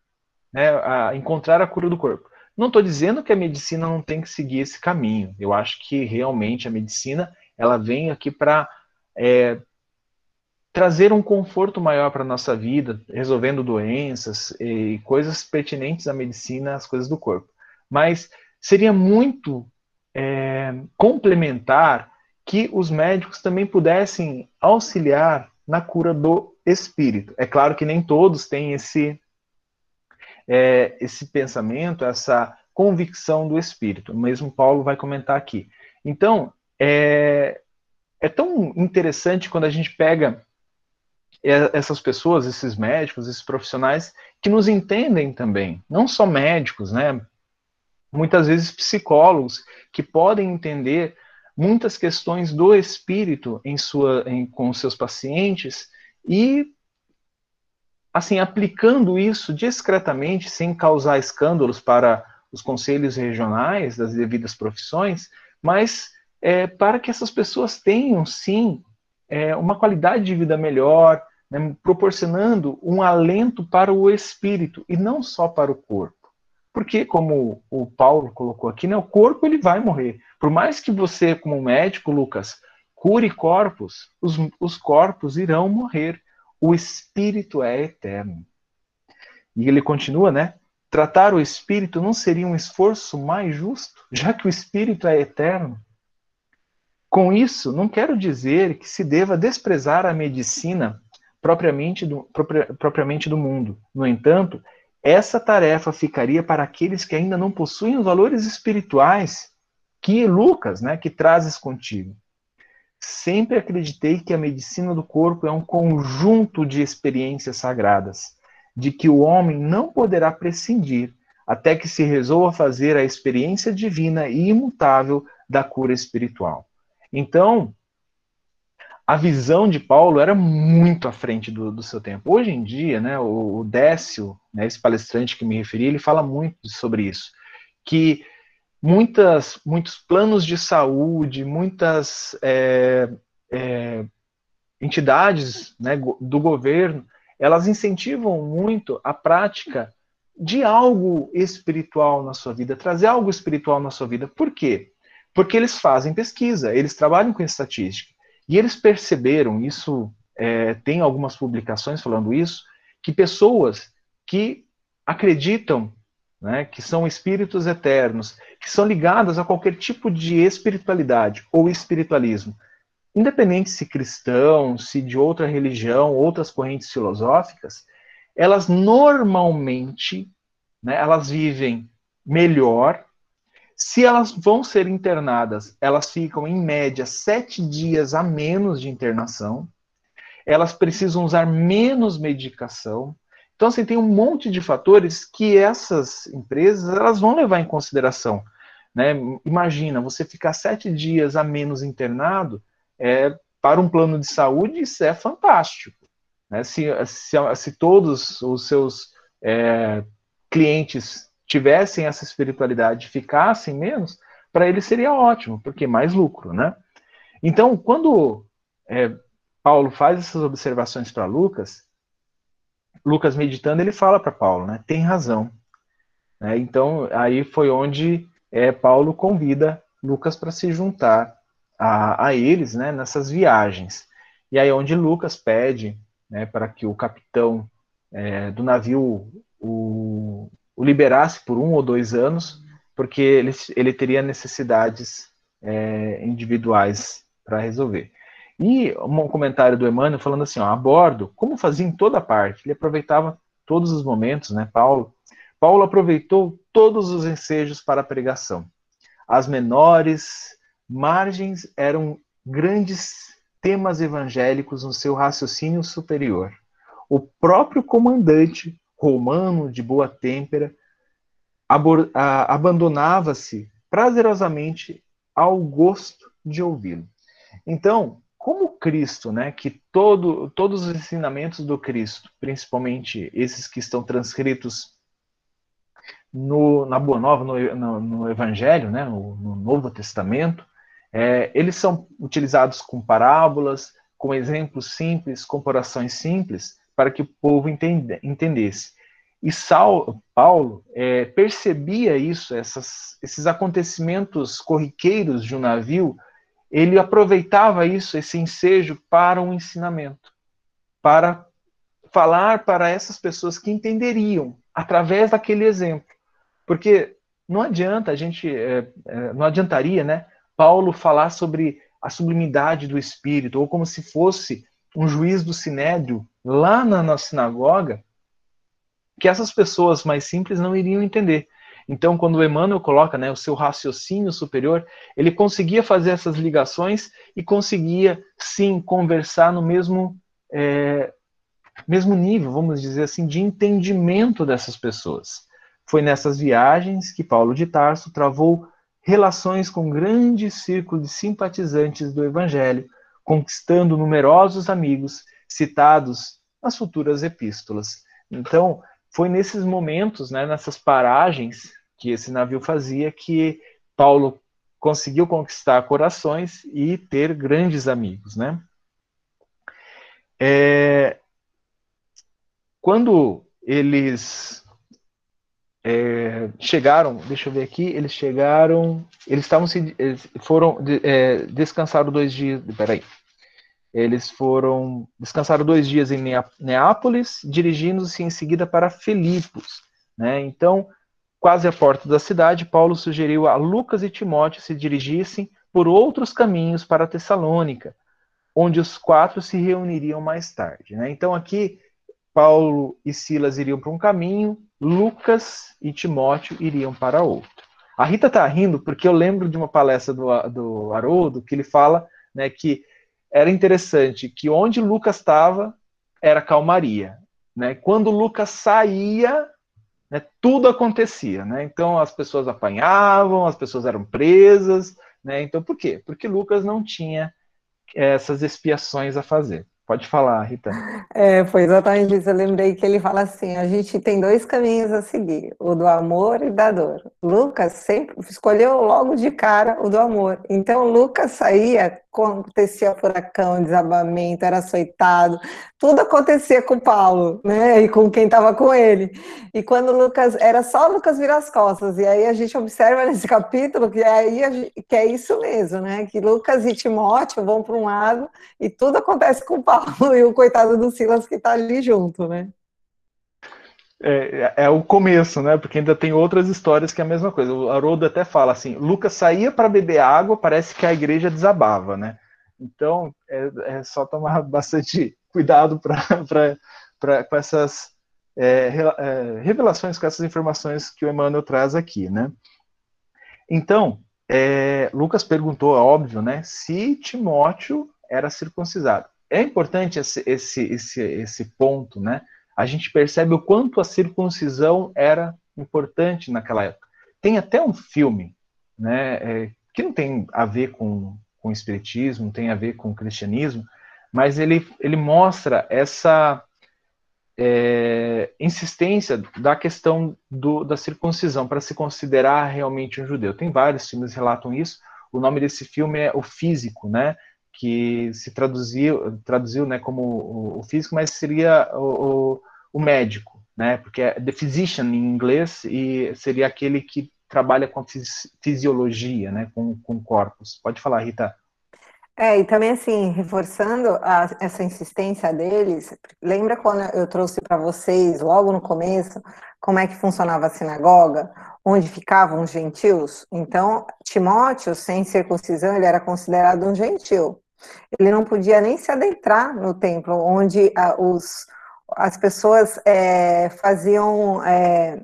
né, a encontrar a cura do corpo. Não estou dizendo que a medicina não tem que seguir esse caminho. Eu acho que realmente a medicina ela vem aqui para é, trazer um conforto maior para a nossa vida, resolvendo doenças e coisas pertinentes à medicina, às coisas do corpo. Mas seria muito é, complementar que os médicos também pudessem auxiliar na cura do espírito. É claro que nem todos têm esse é, esse pensamento, essa convicção do Espírito. Mesmo Paulo vai comentar aqui. Então, é, é tão interessante quando a gente pega essas pessoas, esses médicos, esses profissionais que nos entendem também, não só médicos, né? Muitas vezes psicólogos que podem entender muitas questões do espírito em sua, em, com seus pacientes e assim, aplicando isso discretamente, sem causar escândalos para os conselhos regionais das devidas profissões, mas é, para que essas pessoas tenham, sim, é, uma qualidade de vida melhor, né, proporcionando um alento para o espírito e não só para o corpo. Porque, como o Paulo colocou aqui, né, o corpo ele vai morrer. Por mais que você, como médico, Lucas, cure corpos, os, os corpos irão morrer o espírito é eterno. E ele continua, né? Tratar o espírito não seria um esforço mais justo, já que o espírito é eterno? Com isso, não quero dizer que se deva desprezar a medicina propriamente do, propriamente do mundo. No entanto, essa tarefa ficaria para aqueles que ainda não possuem os valores espirituais que Lucas, né, que trazes contigo. Sempre acreditei que a medicina do corpo é um conjunto de experiências sagradas, de que o homem não poderá prescindir até que se resolva fazer a experiência divina e imutável da cura espiritual. Então, a visão de Paulo era muito à frente do, do seu tempo. Hoje em dia, né, o, Décio, né, esse palestrante que me referi, ele fala muito sobre isso, que muitas, muitos planos de saúde, muitas é, é, entidades né, do governo, elas incentivam muito a prática de algo espiritual na sua vida, trazer algo espiritual na sua vida. Por quê? Porque eles fazem pesquisa, eles trabalham com estatística. E eles perceberam, isso é, tem algumas publicações falando isso, que pessoas que acreditam né, que são espíritos eternos, que são ligadas a qualquer tipo de espiritualidade ou espiritualismo, independente se cristão, se de outra religião, outras correntes filosóficas, elas normalmente, né, elas vivem melhor se elas vão ser internadas, elas ficam em média sete dias a menos de internação, elas precisam usar menos medicação. Então, assim, tem um monte de fatores que essas empresas elas vão levar em consideração. Né? Imagina, você ficar sete dias a menos internado, é, para um plano de saúde, isso é fantástico. Né? Se, se, se todos os seus é, clientes tivessem essa espiritualidade, ficassem menos, para ele seria ótimo, porque mais lucro, né? Então, quando é, Paulo faz essas observações para Lucas, Lucas meditando, ele fala para Paulo, né? Tem razão. Né? Então, aí foi onde é, Paulo convida Lucas para se juntar a, a, eles, né? Nessas viagens. E aí onde Lucas pede, né? Para que o capitão é, do navio o, o liberasse por um ou dois anos, porque ele, ele teria necessidades é, individuais para resolver. E um comentário do Emmanuel falando assim, ó, a bordo, como fazia em toda parte, ele aproveitava todos os momentos, né, Paulo? Paulo aproveitou todos os ensejos para a pregação. As menores margens eram grandes temas evangélicos no seu raciocínio superior. O próprio comandante romano de boa têmpera, abandonava-se prazerosamente ao gosto de ouvi-lo. Então, como Cristo, né, que todo, todos os ensinamentos do Cristo, principalmente esses que estão transcritos no, na Boa Nova, no, no, no Evangelho, né, no, no Novo Testamento, é, eles são utilizados com parábolas, com exemplos simples, comparações simples, para que o povo entende, entendesse. E Saulo, Paulo é, percebia isso, essas, esses acontecimentos corriqueiros de um navio, ele aproveitava isso, esse ensejo, para um ensinamento, para falar para essas pessoas que entenderiam através daquele exemplo. Porque não adianta a gente, é, é, não adiantaria, né, Paulo falar sobre a sublimidade do espírito, ou como se fosse um juiz do sinédrio lá na, na sinagoga, que essas pessoas mais simples não iriam entender. Então, quando o Emmanuel coloca né, o seu raciocínio superior, ele conseguia fazer essas ligações e conseguia, sim, conversar no mesmo, é, mesmo nível, vamos dizer assim, de entendimento dessas pessoas. Foi nessas viagens que Paulo de Tarso travou relações com um grande círculo de simpatizantes do Evangelho, conquistando numerosos amigos citados nas futuras epístolas. Então, foi nesses momentos, né, nessas paragens que esse navio fazia, que Paulo conseguiu conquistar corações e ter grandes amigos, né? É, quando eles é, chegaram, deixa eu ver aqui, eles chegaram, eles estavam se, eles foram é, descansaram dois dias, peraí, eles foram descansaram dois dias em Neápolis, dirigindo-se em seguida para Filipos. Né? Então, quase à porta da cidade, Paulo sugeriu a Lucas e Timóteo se dirigissem por outros caminhos para Tessalônica, onde os quatro se reuniriam mais tarde. Né? Então, aqui, Paulo e Silas iriam para um caminho, Lucas e Timóteo iriam para outro. A Rita está rindo porque eu lembro de uma palestra do, do Haroldo que ele fala né, que era interessante que onde Lucas estava era calmaria. Né? Quando Lucas saía, né, tudo acontecia. Né? Então as pessoas apanhavam, as pessoas eram presas. Né? Então por quê? Porque Lucas não tinha essas expiações a fazer. Pode falar, Rita. É, foi exatamente isso. Eu lembrei que ele fala assim: a gente tem dois caminhos a seguir, o do amor e da dor. Lucas sempre escolheu logo de cara o do amor. Então, Lucas saía, acontecia furacão, desabamento, era açoitado, tudo acontecia com Paulo, né? E com quem estava com ele. E quando Lucas, era só Lucas virar as costas. E aí a gente observa nesse capítulo que, aí, que é isso mesmo, né? Que Lucas e Timóteo vão para um lado e tudo acontece com Paulo. E o coitado do Silas que está ali junto, né? É, é, o começo, né? Porque ainda tem outras histórias que é a mesma coisa. O Haroldo até fala assim: Lucas saía para beber água, parece que a igreja desabava, né? Então é, é só tomar bastante cuidado para com essas é, é, revelações, com essas informações que o Emmanuel traz aqui, né? Então, é, Lucas perguntou, é óbvio, né? Se Timóteo era circuncisado é importante esse, esse, esse, esse ponto, né? A gente percebe o quanto a circuncisão era importante naquela época. Tem até um filme, né, é, que não tem a ver com, com espiritismo, tem a ver com cristianismo, mas ele, ele mostra essa é, insistência da questão do, da circuncisão para se considerar realmente um judeu. Tem vários filmes que relatam isso. O nome desse filme é O Físico, né? Que se traduziu, traduziu né, como o, físico, mas seria o, o, médico, né, porque é the physician em inglês e seria aquele que trabalha com fisiologia, né, com, com corpos. Pode falar, Rita. É, e também assim, reforçando a, essa insistência deles, lembra quando eu trouxe para vocês, logo no começo, como é que funcionava a sinagoga, onde ficavam os gentios? Então, Timóteo, sem circuncisão, ele era considerado um gentil. Ele não podia nem se adentrar no templo, onde a, os, as pessoas é, faziam é,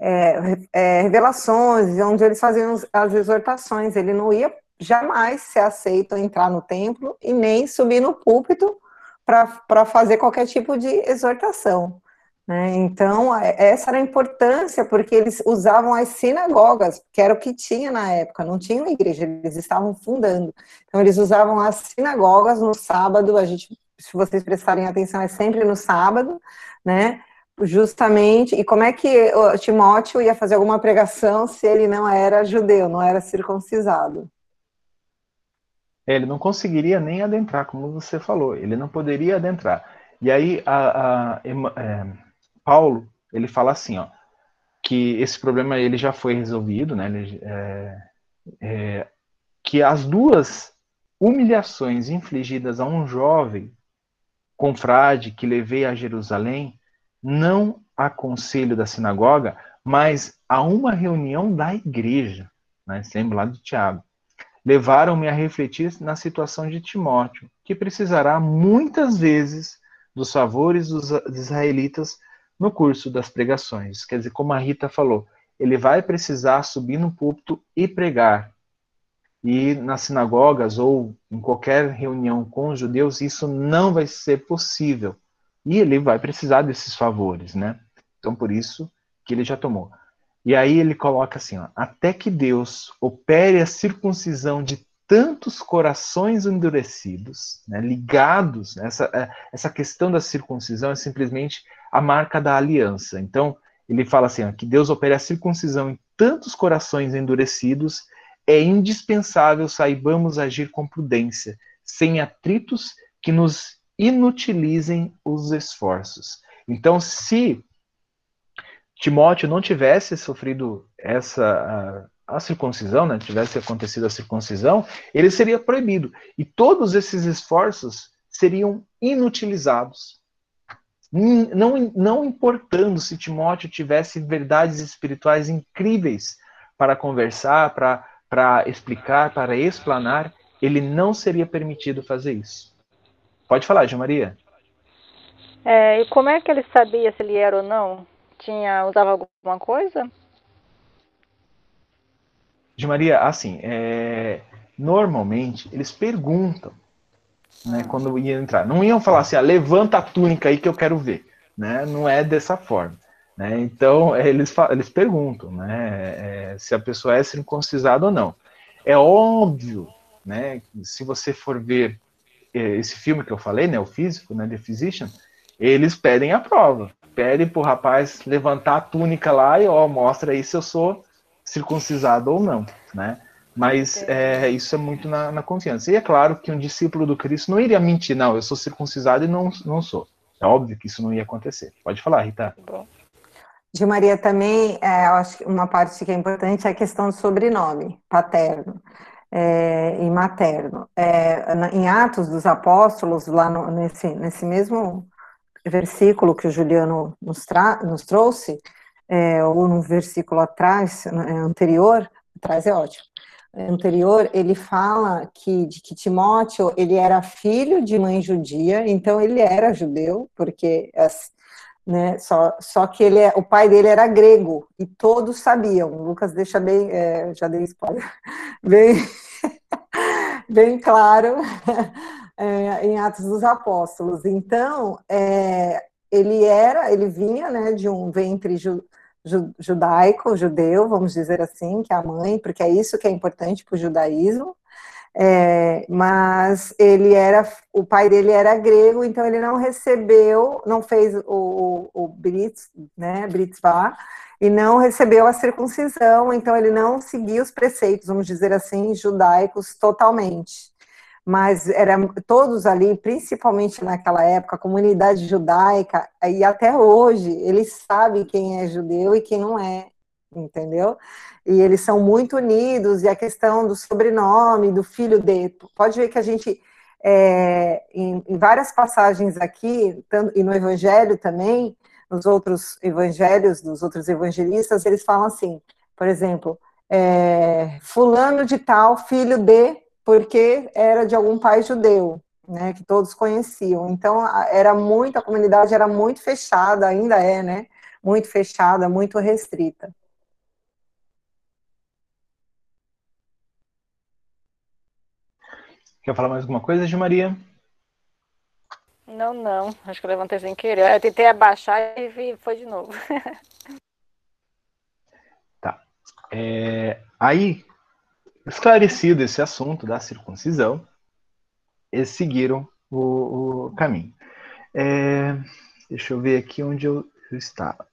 é, é revelações, onde eles faziam as exortações. Ele não ia jamais ser aceito entrar no templo e nem subir no púlpito para fazer qualquer tipo de exortação. Né? Então, essa era a importância, porque eles usavam as sinagogas, que era o que tinha na época, não tinha uma igreja, eles estavam fundando. Então, eles usavam as sinagogas no sábado, a gente, se vocês prestarem atenção, é sempre no sábado, né? Justamente, e como é que Timóteo ia fazer alguma pregação se ele não era judeu, não era circuncisado? Ele não conseguiria nem adentrar, como você falou, ele não poderia adentrar. E aí, a, a, a Paulo, ele fala assim, ó, que esse problema ele já foi resolvido, né? Ele, é, é, que as duas humilhações infligidas a um jovem confrade que levei a Jerusalém, não a conselho da sinagoga, mas a uma reunião da igreja, né? lembra lá de Tiago. Levaram-me a refletir na situação de Timóteo, que precisará muitas vezes dos favores dos israelitas no curso das pregações. Quer dizer, como a Rita falou, ele vai precisar subir no púlpito e pregar. E nas sinagogas ou em qualquer reunião com os judeus, isso não vai ser possível. E ele vai precisar desses favores, né? Então, por isso que ele já tomou. E aí ele coloca assim, ó, até que Deus opere a circuncisão de tantos corações endurecidos, né, ligados, né, essa, é, essa questão da circuncisão é simplesmente a marca da aliança. Então, ele fala assim, ó, que Deus opere a circuncisão em tantos corações endurecidos, é indispensável saibamos agir com prudência, sem atritos que nos inutilizem os esforços. Então, se Timóteo não tivesse sofrido essa a circuncisão, né, tivesse acontecido a circuncisão, ele seria proibido. E todos esses esforços seriam inutilizados. Não, não importando se Timóteo tivesse verdades espirituais incríveis para conversar, para, explicar, para explanar, ele não seria permitido fazer isso. Pode falar, João Maria. É, e como é que ele sabia se ele era ou não? Tinha usava alguma coisa? de Maria, assim, é, normalmente eles perguntam, né, quando iam entrar. Não iam falar assim, ah, levanta a túnica aí que eu quero ver, né? Não é dessa forma. Né? Então, eles, eles perguntam né, é, se a pessoa é circuncisada ou não. É óbvio, né, se você for ver esse filme que eu falei, né, o físico, né, The Physician, eles pedem a prova, pedem pro rapaz levantar a túnica lá e ó, mostra aí se eu sou circuncisado ou não, né? Mas é, isso é muito na, na, confiança. E é claro que um discípulo do Cristo não iria mentir, não, eu sou circuncisado e não, não sou. É óbvio que isso não ia acontecer. Pode falar, Rita. Bom. De Maria também, é, eu acho que uma parte que é importante é a questão do sobrenome paterno é, e materno. É, em Atos dos Apóstolos, lá no, nesse, nesse mesmo versículo que o Juliano nos, nos trouxe, é, ou no versículo atrás, é, anterior, atrás é ótimo, anterior, ele fala que, de que Timóteo, ele era filho de mãe judia, então ele era judeu, porque as, né? Só, só que ele é, o pai dele era grego e todos sabiam. O Lucas deixa bem, é, já dei spoiler, bem, bem claro é, em Atos dos Apóstolos. Então, é, ele era, ele vinha, né, de um ventre judaico, judeu, vamos dizer assim, que é a mãe, porque é isso que é importante para o judaísmo. É, mas ele era, o pai dele era grego, então ele não recebeu, não fez o, o, Brit, né, Britzvah, e não recebeu a circuncisão, então ele não seguia os preceitos, vamos dizer assim, judaicos totalmente. Mas era todos ali, principalmente naquela época, a comunidade judaica, e até hoje, eles sabem quem é judeu e quem não é, entendeu? e eles são muito unidos, e a questão do sobrenome, do filho de. Pode ver que a gente, é, em, em, várias passagens aqui, e no Evangelho também, nos outros evangelhos, dos outros evangelistas, eles falam assim, por exemplo, é, fulano de tal, filho de, porque era de algum pai judeu, né, que todos conheciam. Então, era muito, a comunidade era muito fechada, ainda é, né, muito fechada, muito restrita. Quer falar mais alguma coisa, Gil Maria? Não, não. Acho que eu levantei sem querer. Eu tentei abaixar e foi de novo. tá. É, aí, esclarecido esse assunto da circuncisão, eles seguiram o, o caminho. É, deixa eu ver aqui onde eu, eu estava.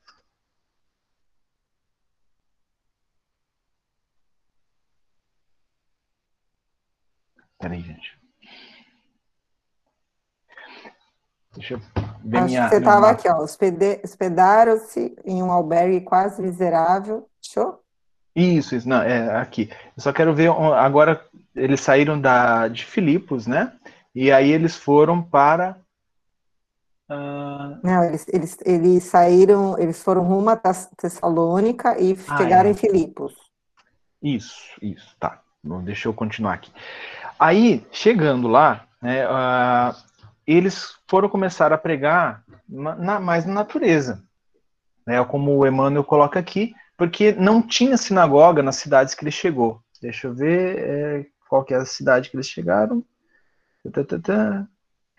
Peraí, gente. Deixa eu ver Acho minha, que você estava aqui, ó. Hospedaram-se em um albergue quase miserável. Show? Isso, isso, não, é aqui. Eu só quero ver agora eles saíram da de Filipos, né? E aí eles foram para uh... Não, eles, eles, eles saíram, eles foram rumo a Tessalônica e ah, chegaram é. em Filipos. Isso, isso, tá. Bom, deixa eu continuar aqui. Aí, chegando lá, né, uh, eles foram começar a pregar na, mais na natureza, né, como o Emmanuel coloca aqui, porque não tinha sinagoga nas cidades que ele chegou. Deixa eu ver é, qual que é a cidade que eles chegaram.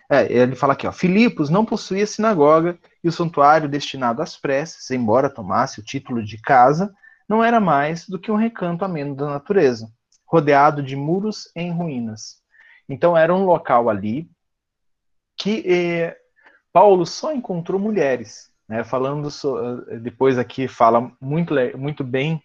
É, ele fala aqui, ó, Filipos não possuía sinagoga e o santuário destinado às preces, embora tomasse o título de casa, não era mais do que um recanto ameno da natureza rodeado de muros em ruínas. Então era um local ali que eh, Paulo só encontrou mulheres, né? Falando so, depois aqui fala muito muito bem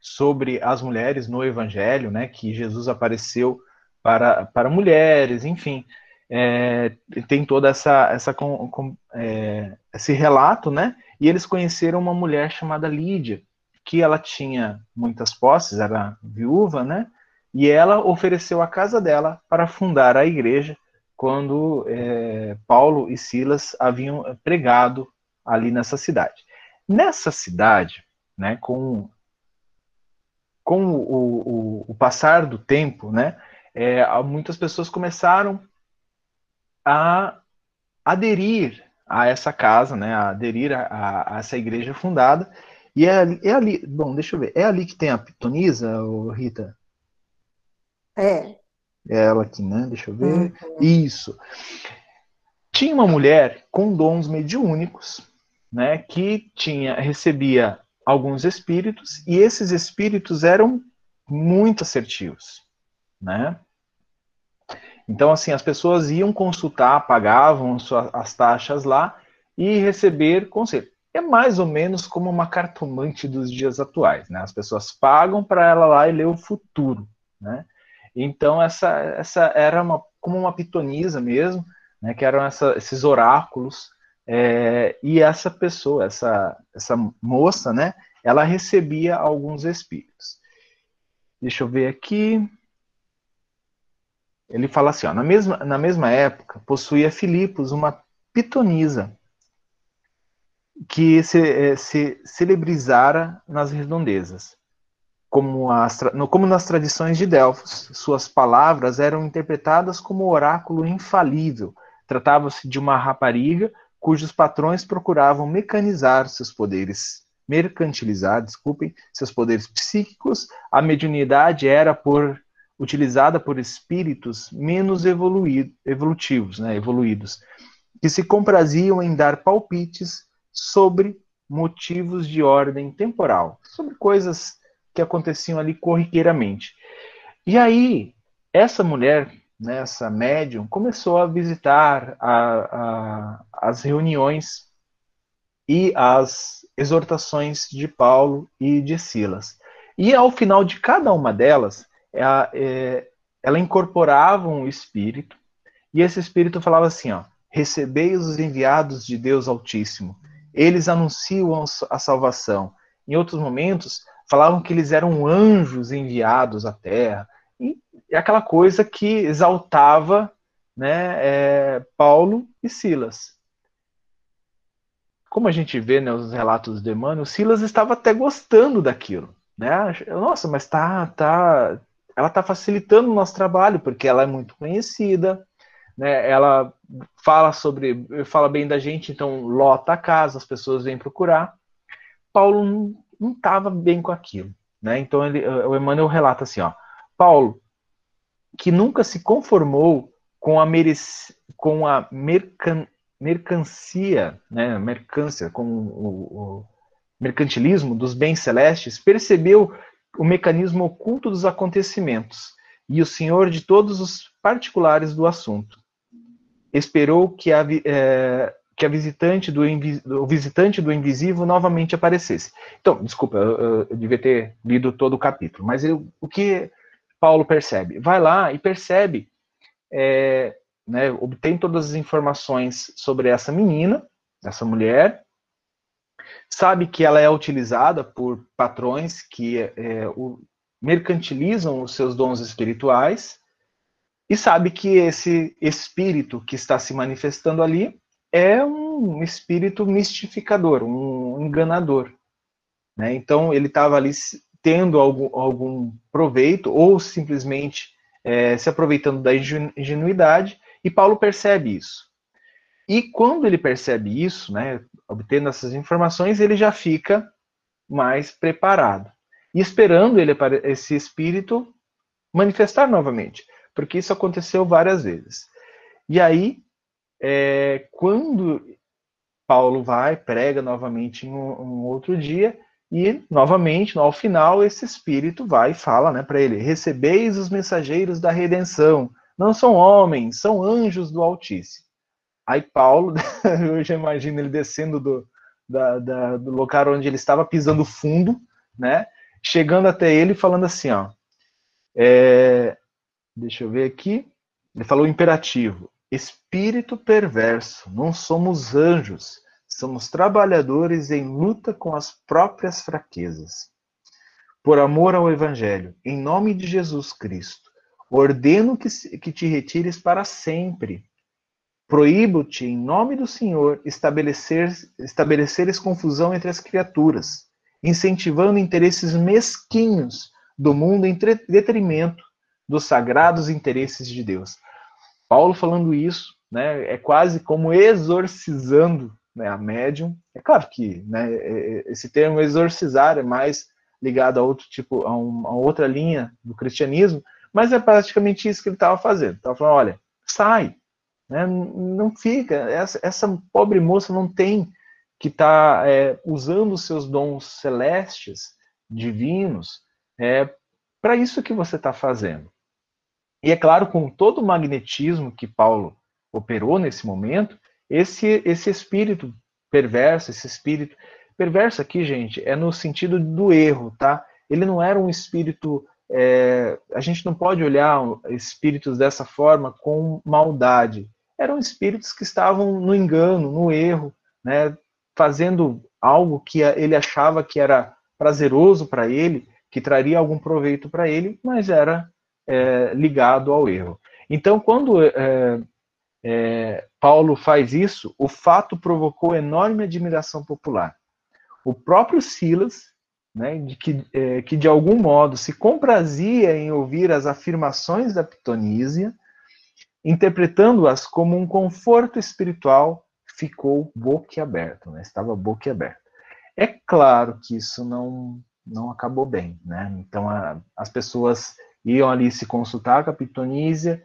sobre as mulheres no Evangelho, né? Que Jesus apareceu para, para mulheres, enfim, é, tem toda essa, essa com, com, é, esse relato, né? E eles conheceram uma mulher chamada Lídia, que ela tinha muitas posses, era viúva, né? E ela ofereceu a casa dela para fundar a igreja quando é, Paulo e Silas haviam pregado ali nessa cidade. Nessa cidade, né, com, com o, o, o passar do tempo, né, é, muitas pessoas começaram a aderir a essa casa, né, a aderir a, a, a essa igreja fundada, e é ali, é ali, bom, deixa eu ver, é ali que tem a pitonisa, Rita? É. É ela aqui, né? Deixa eu ver. Uhum. Isso. Tinha uma mulher com dons mediúnicos, né, que tinha recebia alguns espíritos e esses espíritos eram muito assertivos, né? Então, assim, as pessoas iam consultar, pagavam as taxas lá e receber conselho. É mais ou menos como uma cartomante dos dias atuais, né? As pessoas pagam para ela lá e ler o futuro, né? Então, essa, essa era uma, como uma pitonisa mesmo, né? Que eram essa, esses oráculos. É, e essa pessoa, essa, essa moça, né? Ela recebia alguns espíritos. Deixa eu ver aqui. Ele fala assim, ó, na mesma, na mesma época, possuía Filipos uma pitonisa que se, eh, se celebrizara nas redondezas. Como, as, como nas tradições de Delfos, suas palavras eram interpretadas como oráculo infalível. Tratava-se de uma rapariga cujos patrões procuravam mecanizar seus poderes, mercantilizar, desculpem, seus poderes psíquicos. A mediunidade era por utilizada por espíritos menos evoluído, evolutivos, né, evoluídos, que se compraziam em dar palpites sobre motivos de ordem temporal, sobre coisas que aconteciam ali corriqueiramente. E aí, essa mulher, né, essa médium, começou a visitar a, a, as reuniões e as exortações de Paulo e de Silas. E ao final de cada uma delas, ela, é, ela incorporava um espírito, e esse espírito falava assim: ó, recebei os enviados de Deus Altíssimo, eles anunciam a salvação. Em outros momentos, falavam que eles eram anjos enviados à terra, e é aquela coisa que exaltava né, é, Paulo e Silas. Como a gente vê nos né, relatos de Emmanuel, Silas estava até gostando daquilo. Né? Nossa, mas tá, tá, ela está facilitando o nosso trabalho, porque ela é muito conhecida, né? ela fala sobre, fala bem da gente, então lota a casa, as pessoas vêm procurar. Paulo não estava bem com aquilo. Né? Então ele, o Emmanuel relata assim, ó, Paulo, que nunca se conformou com a, merec com a mercan mercancia, né, mercância, com o, o mercantilismo dos bens celestes, percebeu o mecanismo oculto dos acontecimentos e o senhor de todos os particulares do assunto. Esperou que a, é, que a visitante do o visitante do invisível novamente aparecesse. Então, desculpa, eu, eu devia ter lido todo o capítulo, mas eu, o que Paulo percebe? Vai lá e percebe, é, né, obtém todas as informações sobre essa menina, essa mulher, sabe que ela é utilizada por patrões que é, o, mercantilizam os seus dons espirituais e sabe que esse espírito que está se manifestando ali é um espírito mistificador, um enganador. Né? Então ele estava ali tendo algum, algum proveito ou simplesmente é, se aproveitando da ingenuidade e Paulo percebe isso. E quando ele percebe isso, né, obtendo essas informações, ele já fica mais preparado. E esperando ele esse espírito manifestar novamente, porque isso aconteceu várias vezes. E aí, é, quando Paulo vai, prega novamente em um, um, outro dia, e novamente, ao final, esse espírito vai e fala né, para ele: Recebeis os mensageiros da redenção, não são homens, são anjos do Altíssimo. Aí Paulo, eu já imagino ele descendo do, da, da, do local onde ele estava pisando fundo, né? Chegando até ele falando assim, ó. É, deixa eu ver aqui. Ele falou imperativo. Espírito perverso, não somos anjos, somos trabalhadores em luta com as próprias fraquezas. Por amor ao Evangelho, em nome de Jesus Cristo, ordeno que, que te retires para sempre Proíbo-te, em nome do Senhor, estabelecer, estabeleceres confusão entre as criaturas, incentivando interesses mesquinhos do mundo em detrimento dos sagrados interesses de Deus. Paulo falando isso, né, é quase como exorcizando né, a médium. É claro que né, é, é, esse termo exorcizar é mais ligado a outro tipo, a, um, a outra linha do cristianismo, mas é praticamente isso que ele estava fazendo. Estava falando, olha, sai, né? Não fica, essa, essa, pobre moça não tem que estar tá, é, usando os seus dons celestes, divinos, é, para isso que você está fazendo. E é claro, com todo o magnetismo que Paulo operou nesse momento, esse, esse espírito perverso, esse espírito perverso aqui, gente, é no sentido do erro, tá? Ele não era um espírito. É, a gente não pode olhar espíritos dessa forma com maldade. Eram espíritos que estavam no engano, no erro, né? Fazendo algo que ele achava que era prazeroso para ele, que traria algum proveito para ele, mas era é, ligado ao erro. Então, quando é, é, Paulo faz isso, o fato provocou enorme admiração popular. O próprio Silas, né, de que, é, que de algum modo se comprazia em ouvir as afirmações da Pitonísia, interpretando-as como um conforto espiritual, ficou boquiaberto, né, estava boquiaberto. É claro que isso não, não acabou bem, né? Então a, as pessoas iam ali se consultar com a Pitonísia,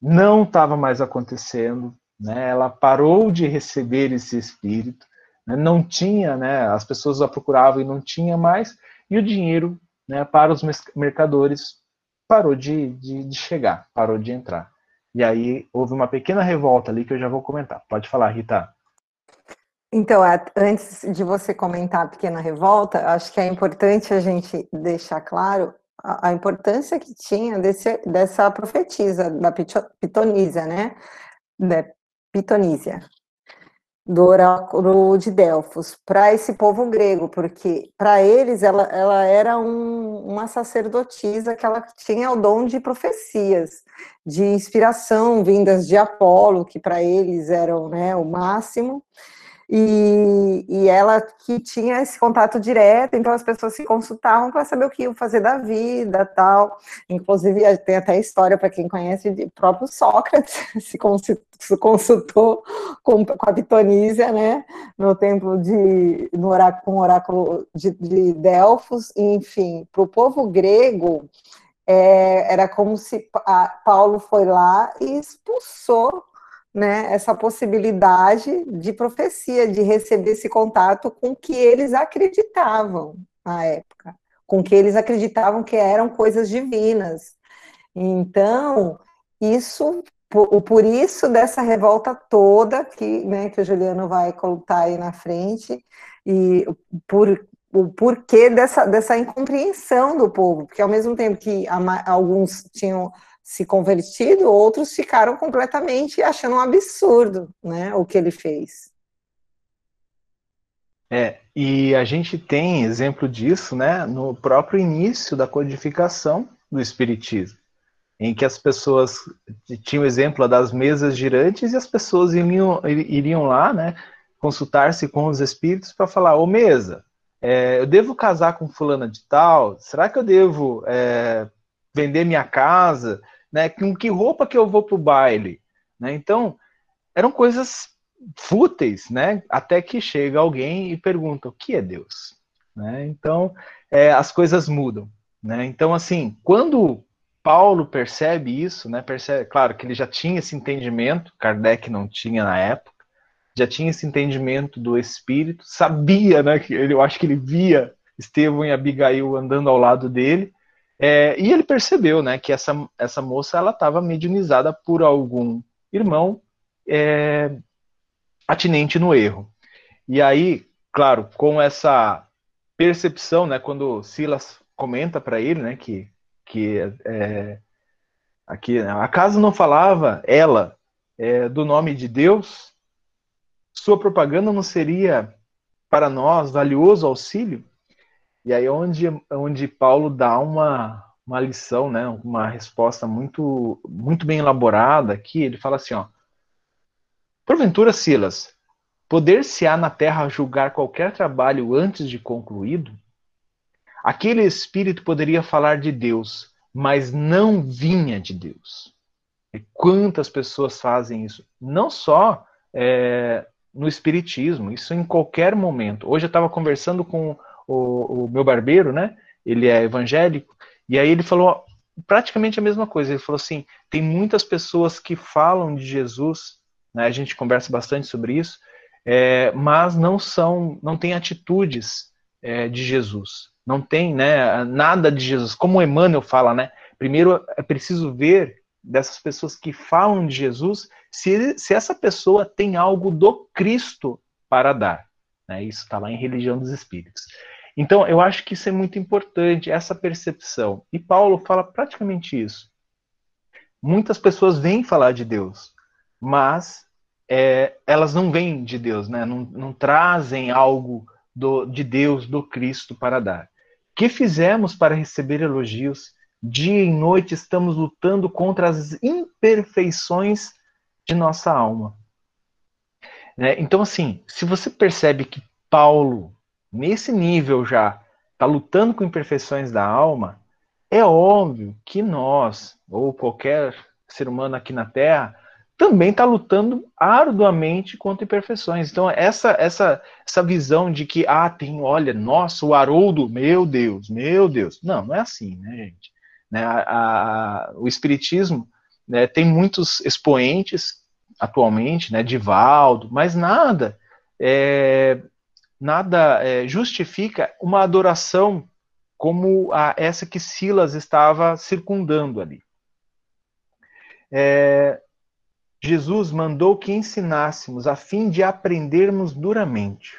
não estava mais acontecendo, né? Ela parou de receber esse espírito, né? não tinha, né? As pessoas a procuravam e não tinha mais, e o dinheiro, né? Para os mercadores parou de, de, de chegar, parou de entrar. E aí houve uma pequena revolta ali que eu já vou comentar. Pode falar, Rita. Então, antes de você comentar a pequena revolta, acho que é importante a gente deixar claro a, importância que tinha desse, dessa profetisa, da Pitonísia, né? Da Pitonísia, do oráculo de Delfos, para esse povo grego, porque para eles ela, ela era um, uma sacerdotisa que ela tinha o dom de profecias, de inspiração vindas de Apolo, que para eles eram né, o máximo, e, e, ela que tinha esse contato direto, então as pessoas se consultavam para saber o que iam fazer da vida, tal. Inclusive tem até história para quem conhece de próprio Sócrates se consultou com, com a Pitonísia, né, no templo de no oráculo, oráculo de, de Delfos, enfim, para o povo grego é, era como se Paulo foi lá e expulsou né, essa possibilidade de profecia, de receber esse contato com o que eles acreditavam na época, com que eles acreditavam que eram coisas divinas. Então, isso, por, por isso dessa revolta toda que, né, que o Juliano vai colocar aí na frente, e por o porquê dessa, dessa incompreensão do povo, porque ao mesmo tempo que alguns tinham se convertido, outros ficaram completamente achando um absurdo, né, o que ele fez. É, e a gente tem exemplo disso, né, no próprio início da codificação do espiritismo, em que as pessoas tinham exemplo das mesas girantes e as pessoas iriam, iriam lá, né, consultar-se com os espíritos para falar, ô mesa, é, eu devo casar com fulana de tal? Será que eu devo é, vender minha casa? Né? Com que roupa que eu vou para o baile? Né? Então, eram coisas fúteis, né? Até que chega alguém e pergunta o que é Deus, né? Então, é, as coisas mudam, né? Então, assim, quando Paulo percebe isso, né? Percebe, claro que ele já tinha esse entendimento, Kardec não tinha na época, já tinha esse entendimento do Espírito, sabia, né? Que ele, eu acho que ele via Estevão e Abigail andando ao lado dele, é, e ele percebeu, né, que essa, essa moça ela estava mediunizada por algum irmão é, atinente no erro. E aí, claro, com essa percepção, né, quando Silas comenta para ele, né, que que é, aqui acaso não falava ela é, do nome de Deus, sua propaganda não seria para nós valioso auxílio? E aí onde, onde Paulo dá uma, uma lição, né, uma resposta muito, muito bem elaborada aqui, ele fala assim, ó, Porventura, Silas, poder-se-á na terra julgar qualquer trabalho antes de concluído? Aquele espírito poderia falar de Deus, mas não vinha de Deus. E quantas pessoas fazem isso? Não só é, no espiritismo, isso em qualquer momento. Hoje eu estava conversando com o, o meu barbeiro, né? Ele é evangélico, e aí ele falou praticamente a mesma coisa. Ele falou assim: tem muitas pessoas que falam de Jesus, né? A gente conversa bastante sobre isso, é, mas não são, não têm atitudes é, de Jesus, não tem, né? Nada de Jesus. Como Emmanuel fala, né? Primeiro é preciso ver dessas pessoas que falam de Jesus se, se essa pessoa tem algo do Cristo para dar. Né? Isso está lá em Religião dos Espíritos. Então, eu acho que isso é muito importante, essa percepção. E Paulo fala praticamente isso. Muitas pessoas vêm falar de Deus, mas é, elas não vêm de Deus, né? não, não trazem algo do, de Deus, do Cristo para dar. Que fizemos para receber elogios? Dia e noite estamos lutando contra as imperfeições de nossa alma. Né? Então, assim, se você percebe que Paulo, nesse nível já, está lutando com imperfeições da alma, é óbvio que nós, ou qualquer ser humano aqui na Terra, também está lutando arduamente contra imperfeições. Então, essa, essa, essa visão de que, ah, tem, olha, nossa, o Haroldo, meu Deus, meu Deus. Não, não é assim, né, gente? Né, a, a, o Espiritismo né, tem muitos expoentes atualmente, né, Divaldo, mas nada é, nada é, justifica uma adoração como a, essa que Silas estava circundando ali. É, Jesus mandou que ensinássemos a fim de aprendermos duramente.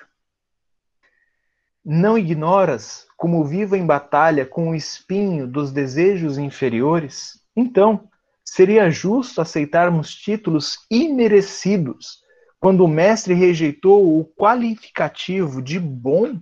Não ignoras como vivo em batalha com o espinho dos desejos inferiores? Então, seria justo aceitarmos títulos imerecidos quando o mestre rejeitou o qualificativo de bom?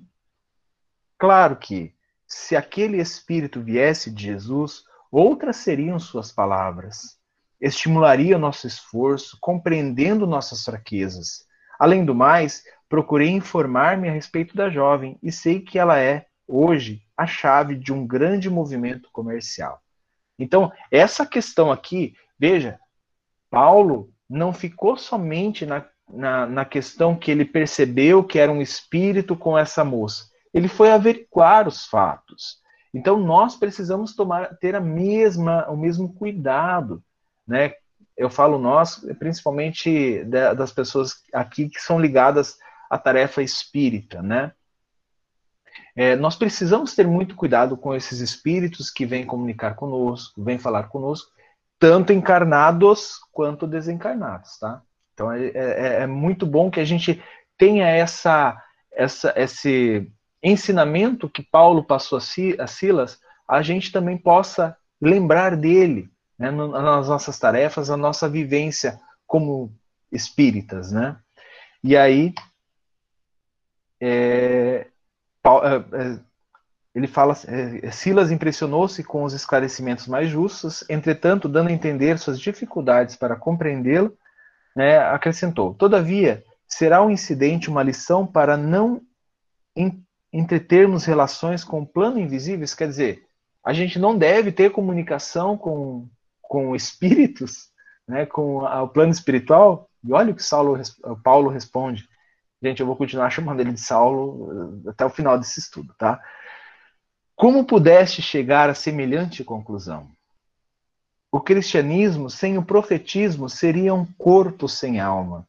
Claro que, se aquele espírito viesse de Jesus, outras seriam suas palavras estimularia nosso esforço, compreendendo nossas fraquezas. Além do mais, procurei informar-me a respeito da jovem e sei que ela é, hoje, a chave de um grande movimento comercial. Então, essa questão aqui, veja, Paulo não ficou somente na, na, na questão que ele percebeu que era um espírito com essa moça. Ele foi averiguar os fatos. Então, nós precisamos tomar, ter a mesma, o mesmo cuidado né? Eu falo nós, principalmente das pessoas aqui que são ligadas à tarefa espírita, né? É, nós precisamos ter muito cuidado com esses espíritos que vêm comunicar conosco, vêm falar conosco, tanto encarnados quanto desencarnados, tá? Então é, é, é muito bom que a gente tenha essa, essa, esse ensinamento que Paulo passou a Silas, a gente também possa lembrar dele, né, nas nossas tarefas, a nossa vivência como espíritas, né? E aí, é, é, é ele fala, é, Silas impressionou-se com os esclarecimentos mais justos, entretanto, dando a entender suas dificuldades para compreendê-lo, né, acrescentou: Todavia, será um incidente uma lição para não entretermos relações com o plano invisíveis? Quer dizer, a gente não deve ter comunicação com com espíritos, né, com o plano espiritual, e olha o que Saulo, Paulo responde. Gente, eu vou continuar chamando ele de Saulo eh, até o final desse estudo, tá? Como pudeste chegar a semelhante conclusão? O cristianismo sem o profetismo seria um corpo sem alma.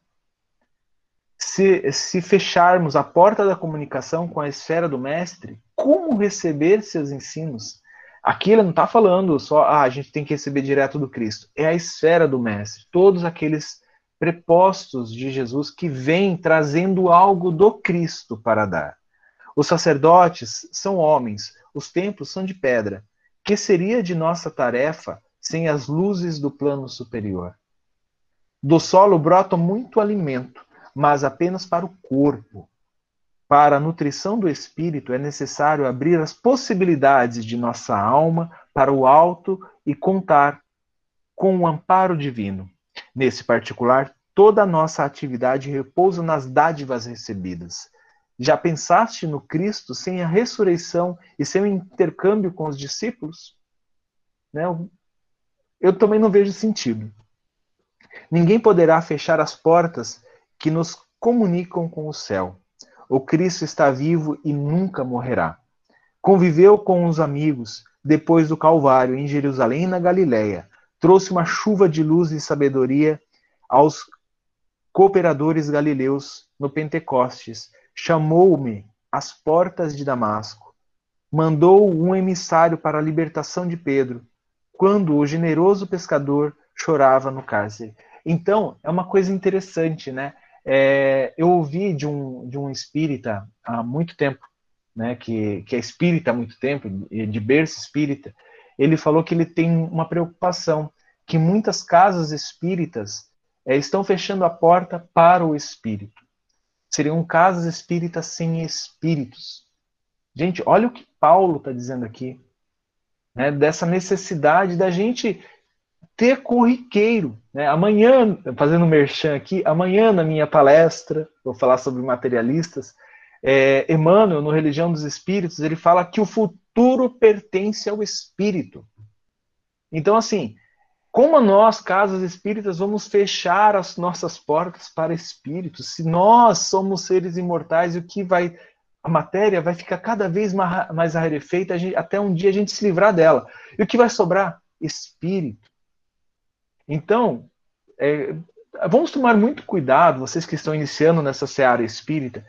Se, se fecharmos a porta da comunicação com a esfera do Mestre, como receber seus ensinos? Aqui ele não está falando só, ah, a gente tem que receber direto do Cristo. É a esfera do Mestre. Todos aqueles prepostos de Jesus que vêm trazendo algo do Cristo para dar. Os sacerdotes são homens, os templos são de pedra. Que seria de nossa tarefa sem as luzes do plano superior? Do solo brota muito alimento, mas apenas para o corpo. Para a nutrição do espírito é necessário abrir as possibilidades de nossa alma para o alto e contar com o amparo divino. Nesse particular, toda a nossa atividade repousa nas dádivas recebidas. Já pensaste no Cristo sem a ressurreição e sem o intercâmbio com os discípulos? Né? Eu também não vejo sentido. Ninguém poderá fechar as portas que nos comunicam com o céu. O Cristo está vivo e nunca morrerá. Conviveu com os amigos depois do Calvário em Jerusalém e na Galiléia. Trouxe uma chuva de luz e sabedoria aos cooperadores galileus no Pentecostes. Chamou-me às portas de Damasco. Mandou um emissário para a libertação de Pedro. Quando o generoso pescador chorava no cárcere. Então, é uma coisa interessante, né? É, eu ouvi de um, de um espírita há muito tempo, né, que, que é espírita há muito tempo, de berço espírita, ele falou que ele tem uma preocupação, que muitas casas espíritas é, estão fechando a porta para o espírito. Seriam casas espíritas sem espíritos. Gente, olha o que Paulo está dizendo aqui, né, dessa necessidade da gente ter corriqueiro. Né? Amanhã, fazendo merchan aqui, amanhã na minha palestra, vou falar sobre materialistas, é, Emmanuel, no Religião dos Espíritos, ele fala que o futuro pertence ao espírito. Então, assim, como nós, casas espíritas, vamos fechar as nossas portas para espíritos? Se nós somos seres imortais, o que vai. A matéria vai ficar cada vez mais rarefeita até um dia a gente se livrar dela. E o que vai sobrar? Espírito. Então, é, vamos tomar muito cuidado, vocês que estão iniciando nessa seara espírita,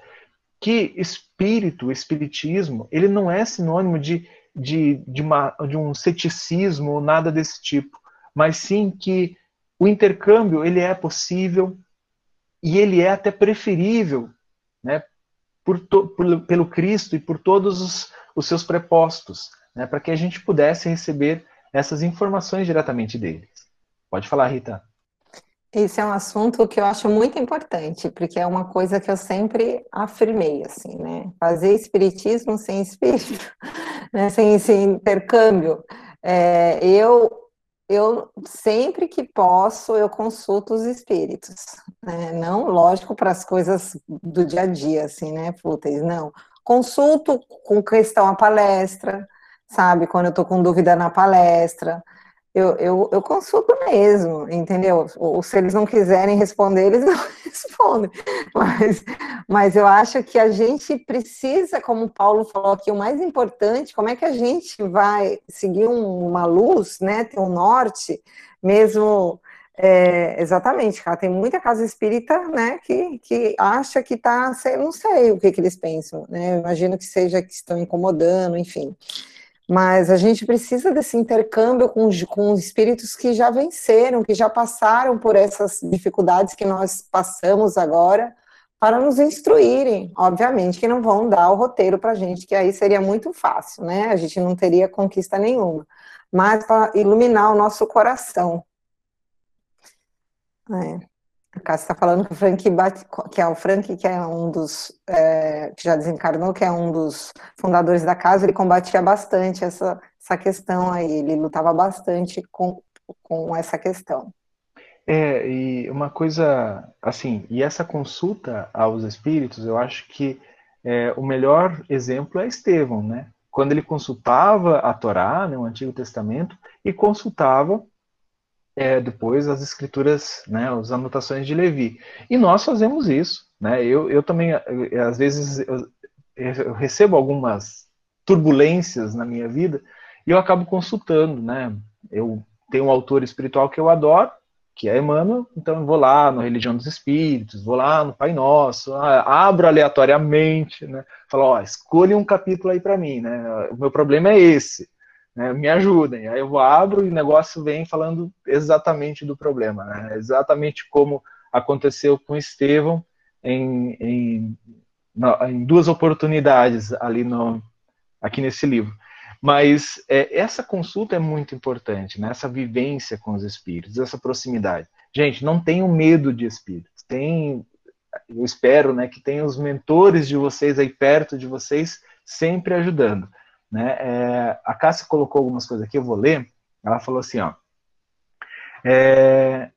que espírito, espiritismo, ele não é sinônimo de, de, de, uma, de um ceticismo ou nada desse tipo, mas sim que o intercâmbio ele é possível e ele é até preferível né, por to, por, pelo Cristo e por todos os, os seus prepostos, né, para que a gente pudesse receber essas informações diretamente deles. Pode falar, Rita. Esse é um assunto que eu acho muito importante, porque é uma coisa que eu sempre afirmei, assim, né? Fazer espiritismo sem espírito, né? sem esse intercâmbio. É, eu, eu sempre que posso, eu consulto os espíritos, né? Não, lógico, para as coisas do dia a dia, assim, né, fúteis, não. Consulto com questão à palestra, sabe? Quando eu estou com dúvida na palestra, eu, eu, eu consulto mesmo, entendeu? Ou se eles não quiserem responder, eles não respondem. Mas, mas eu acho que a gente precisa, como o Paulo falou aqui, o mais importante, como é que a gente vai seguir uma luz, né? Ter um norte, mesmo. É, exatamente, cara. Tem muita casa espírita, né, que, que acha que tá, não sei o que, que eles pensam, né? Imagino que seja que estão incomodando, enfim. Mas a gente precisa desse intercâmbio com, com espíritos que já venceram, que já passaram por essas dificuldades que nós passamos agora, para nos instruírem. Obviamente que não vão dar o roteiro para a gente, que aí seria muito fácil, né? A gente não teria conquista nenhuma. Mas para iluminar o nosso coração. É. A Cássia está falando que o Frank que é o Frank, que é um dos é, que já desencarnou, que é um dos fundadores da casa, ele combatia bastante essa, essa questão aí, ele lutava bastante com, com essa questão. É, e uma coisa assim, e essa consulta aos espíritos, eu acho que é, o melhor exemplo é Estevão, né? Quando ele consultava a Torá, né, o Antigo Testamento, e consultava é, depois as escrituras, né, as anotações de Levi. E nós fazemos isso. Né? Eu, eu também, às vezes, eu, eu recebo algumas turbulências na minha vida e eu acabo consultando. Né? Eu tenho um autor espiritual que eu adoro, que é Emmanuel, então eu vou lá no Religião dos Espíritos, vou lá no Pai Nosso, abro aleatoriamente, né? falo, ó, escolha um capítulo aí para mim, né? O meu problema é esse né, me ajudem. Aí eu abro e o negócio vem falando exatamente do problema, né, exatamente como aconteceu com Estevão em, em, em duas oportunidades ali no, aqui nesse livro. Mas é, essa consulta é muito importante, né? essa vivência com os espíritos, essa proximidade. Gente, não tenham medo de espíritos. Tem, eu espero né, que tenham os mentores de vocês aí perto de vocês, sempre ajudando. Né? É, a Cássia colocou algumas coisas aqui, eu vou ler. Ela falou assim, ó, é,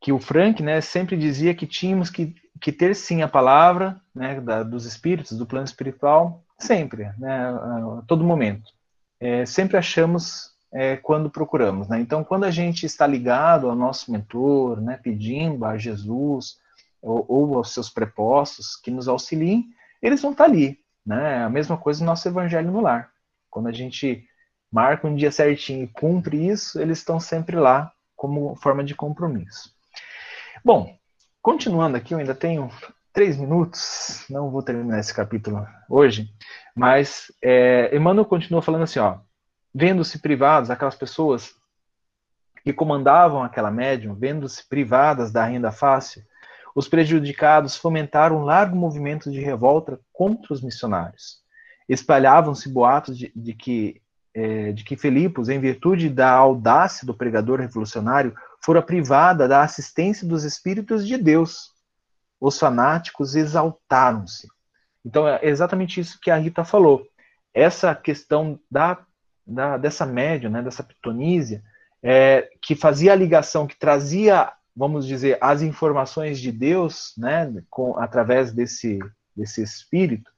que o Frank né, sempre dizia que tínhamos que, que ter sim a palavra né, da, dos espíritos, do plano espiritual, sempre, né, a todo momento. É, sempre achamos é, quando procuramos. Né? Então, quando a gente está ligado ao nosso mentor, né, pedindo a Jesus ou, ou aos seus prepostos que nos auxiliem, eles vão estar ali. Né? A mesma coisa no nosso evangelho no lar. Quando a gente marca um dia certinho e cumpre isso, eles estão sempre lá como forma de compromisso. Bom, continuando aqui, eu ainda tenho três minutos, não vou terminar esse capítulo hoje, mas é, Emmanuel continua falando assim, ó, vendo-se privados, aquelas pessoas que comandavam aquela médium, vendo-se privadas da renda fácil, os prejudicados fomentaram um largo movimento de revolta contra os missionários. Espalhavam-se boatos de, de que é, de que Filipos, em virtude da audácia do pregador revolucionário, fora privada da assistência dos espíritos de Deus. Os fanáticos exaltaram-se. Então é exatamente isso que a Rita falou. Essa questão da, da dessa média, né, dessa pitonísia, é, que fazia a ligação, que trazia, vamos dizer, as informações de Deus, né, com, através desse, desse espírito,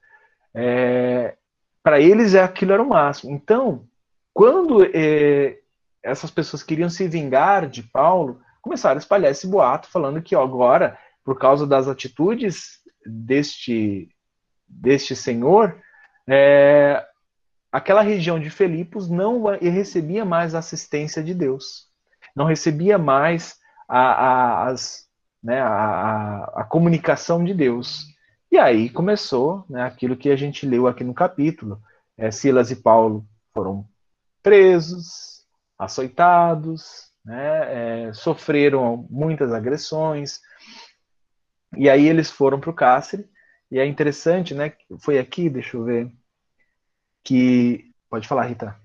é, para eles aquilo era o máximo. Então, quando é, essas pessoas queriam se vingar de Paulo, começaram a espalhar esse boato falando que ó, agora, por causa das atitudes deste, deste senhor, é, aquela região de Filipos não recebia mais a assistência de Deus, não recebia mais a, a, as, né, a, a, comunicação de Deus. E aí começou né, aquilo que a gente leu aqui no capítulo. É, Silas e Paulo foram presos, açoitados, né, é, sofreram muitas agressões, e aí eles foram para o cárcere, e é interessante, né, foi aqui, deixa eu ver, que... Pode falar, Rita.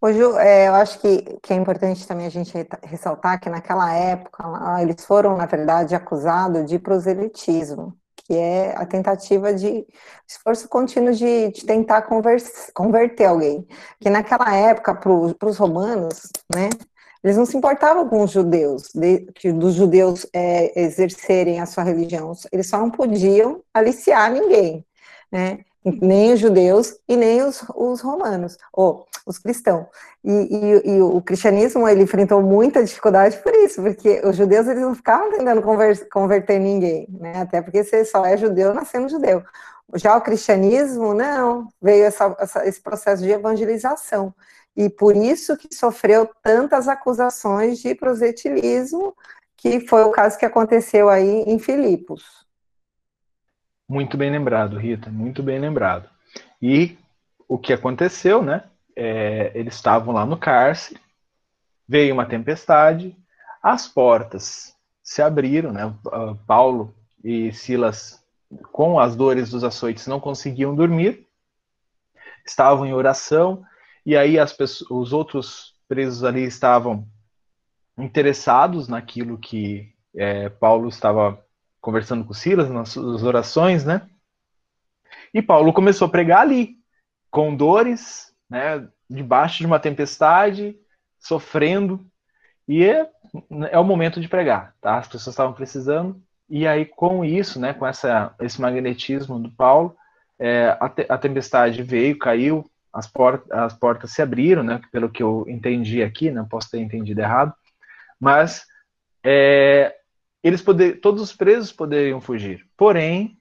Hoje, é, eu acho que, que é importante também a gente ressaltar que naquela época eles foram, na verdade, acusados de proselitismo que é a tentativa de esforço contínuo de, de tentar converse, converter alguém. Que naquela época, para os romanos, né, eles não se importavam com os judeus, de, que, dos judeus é, exercerem a sua religião, eles só não podiam aliciar ninguém, né? Nem os judeus e nem os, os romanos, ou os cristãos. E, e, e, o cristianismo ele enfrentou muita dificuldade por isso, porque os judeus eles não ficavam tentando conver, converter ninguém, né? Até porque você só é judeu nascendo judeu. Já o cristianismo, não, veio essa, essa, esse processo de evangelização. E por isso que sofreu tantas acusações de prosetilismo, que foi o caso que aconteceu aí em Filipos. Muito bem lembrado, Rita, muito bem lembrado. E o que aconteceu, né? É, eles estavam lá no cárcere, veio uma tempestade, as portas se abriram, né? Paulo e Silas, com as dores dos açoites, não conseguiam dormir, estavam em oração, e aí as pessoas, os outros presos ali estavam interessados naquilo que é, Paulo estava conversando com Silas nas orações, né? E Paulo começou a pregar ali, com dores, né, debaixo de uma tempestade, sofrendo, e é, é o momento de pregar, tá? As pessoas estavam precisando, e aí com isso, né, com essa, esse magnetismo do Paulo, é, a, te, a, tempestade veio, caiu, as, por, as portas se abriram, né, pelo que eu entendi aqui, não né, posso ter entendido errado, mas é, eles poder, todos os presos poderiam fugir. Porém,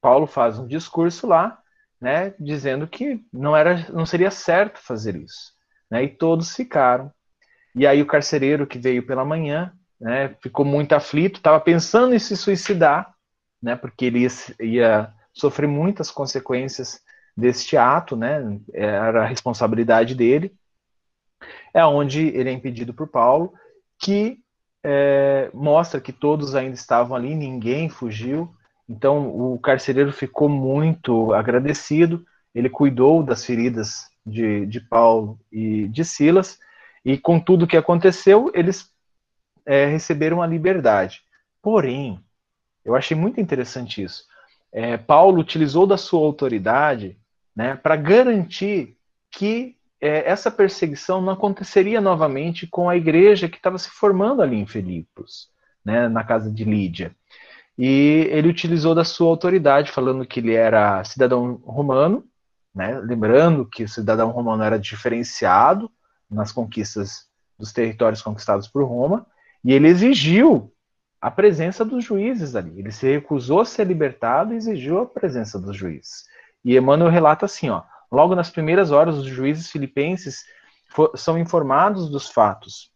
Paulo faz um discurso lá, né, dizendo que não era, não seria certo fazer isso, né, e todos ficaram. E aí o carcereiro que veio pela manhã, né, ficou muito aflito, estava pensando em se suicidar, né, porque ele ia, ia sofrer muitas consequências deste ato, né, era a responsabilidade dele. É onde ele é impedido por Paulo, que é, mostra que todos ainda estavam ali, ninguém fugiu. Então o carcereiro ficou muito agradecido. Ele cuidou das feridas de, de Paulo e de Silas, e com tudo que aconteceu, eles é, receberam a liberdade. Porém, eu achei muito interessante isso. É, Paulo utilizou da sua autoridade né, para garantir que é, essa perseguição não aconteceria novamente com a igreja que estava se formando ali em Filipos, né, na casa de Lídia. E ele utilizou da sua autoridade, falando que ele era cidadão romano, né, lembrando que o cidadão romano era diferenciado nas conquistas dos territórios conquistados por Roma, e ele exigiu a presença dos juízes ali. Ele se recusou a ser libertado e exigiu a presença dos juízes. E Emmanuel relata assim, ó, Logo nas primeiras horas, os juízes filipenses são informados dos fatos.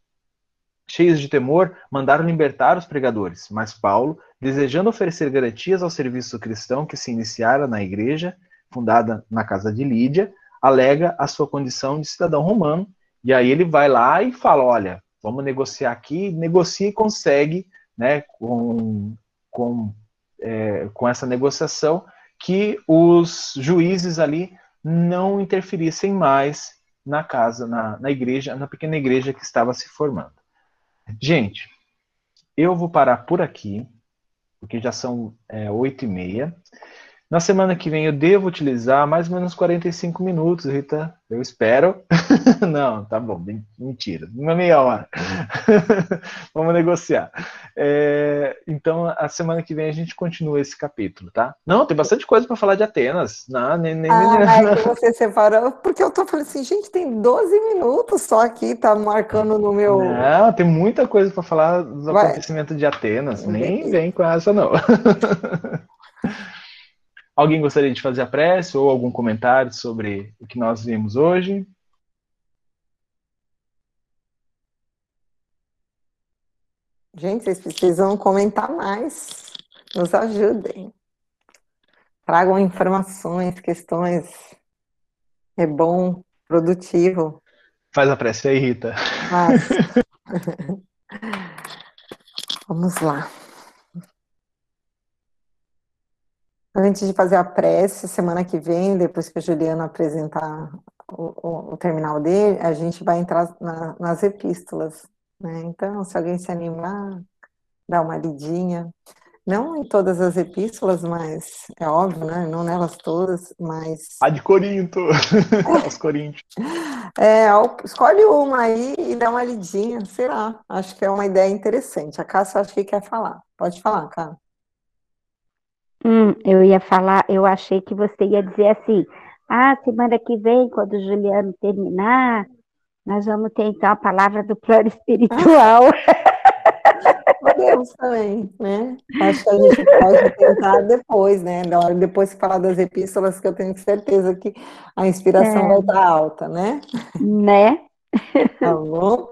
Cheios de temor, mandaram libertar os pregadores, mas Paulo, desejando oferecer garantias ao serviço cristão que se iniciara na igreja, fundada na casa de Lídia, alega a sua condição de cidadão romano, e aí ele vai lá e fala: olha, vamos negociar aqui, negocia e consegue, né, com, com, é, com essa negociação, que os juízes ali não interferissem mais na casa, na, na igreja, na pequena igreja que estava se formando. Gente, eu vou parar por aqui, porque já são é, oito e meia. Na semana que vem eu devo utilizar mais ou menos 45 minutos, Rita. Eu espero. Não, tá bom, mentira. Uma meia hora. Vamos negociar. É, então, a semana que vem a gente continua esse capítulo, tá? Não, tem bastante coisa para falar de Atenas. Não, nem, nem, ah, nem, não. você separou, porque eu tô falando assim, gente, tem 12 minutos só aqui, tá marcando no meu. Não, tem muita coisa para falar do Vai. acontecimento de Atenas. Nem vem com essa, não. Alguém gostaria de fazer a prece ou algum comentário sobre o que nós vimos hoje? Gente, vocês precisam comentar mais. Nos ajudem. Tragam informações, questões. É bom, produtivo. Faz a prece aí, Rita. Vamos lá. Antes de fazer a prece, semana que vem, depois que a Juliana apresentar o, o, o terminal dele, a gente vai entrar na, nas epístolas. Né? Então, se alguém se animar, dá uma lidinha. Não em todas as epístolas, mas é óbvio, né? Não nelas todas, mas. A de Corinto! Os Coríntios. É, escolhe uma aí e dá uma lidinha, sei lá. Acho que é uma ideia interessante. A Cássia acho que quer falar. Pode falar, cara. Hum, eu ia falar, eu achei que você ia dizer assim, ah, semana que vem, quando o Juliano terminar, nós vamos ter então a palavra do plano espiritual. Podemos também, né? Acho que a gente pode tentar depois, né? Depois que falar das epístolas, que eu tenho certeza que a inspiração é. vai estar alta, né? Né? Tá bom?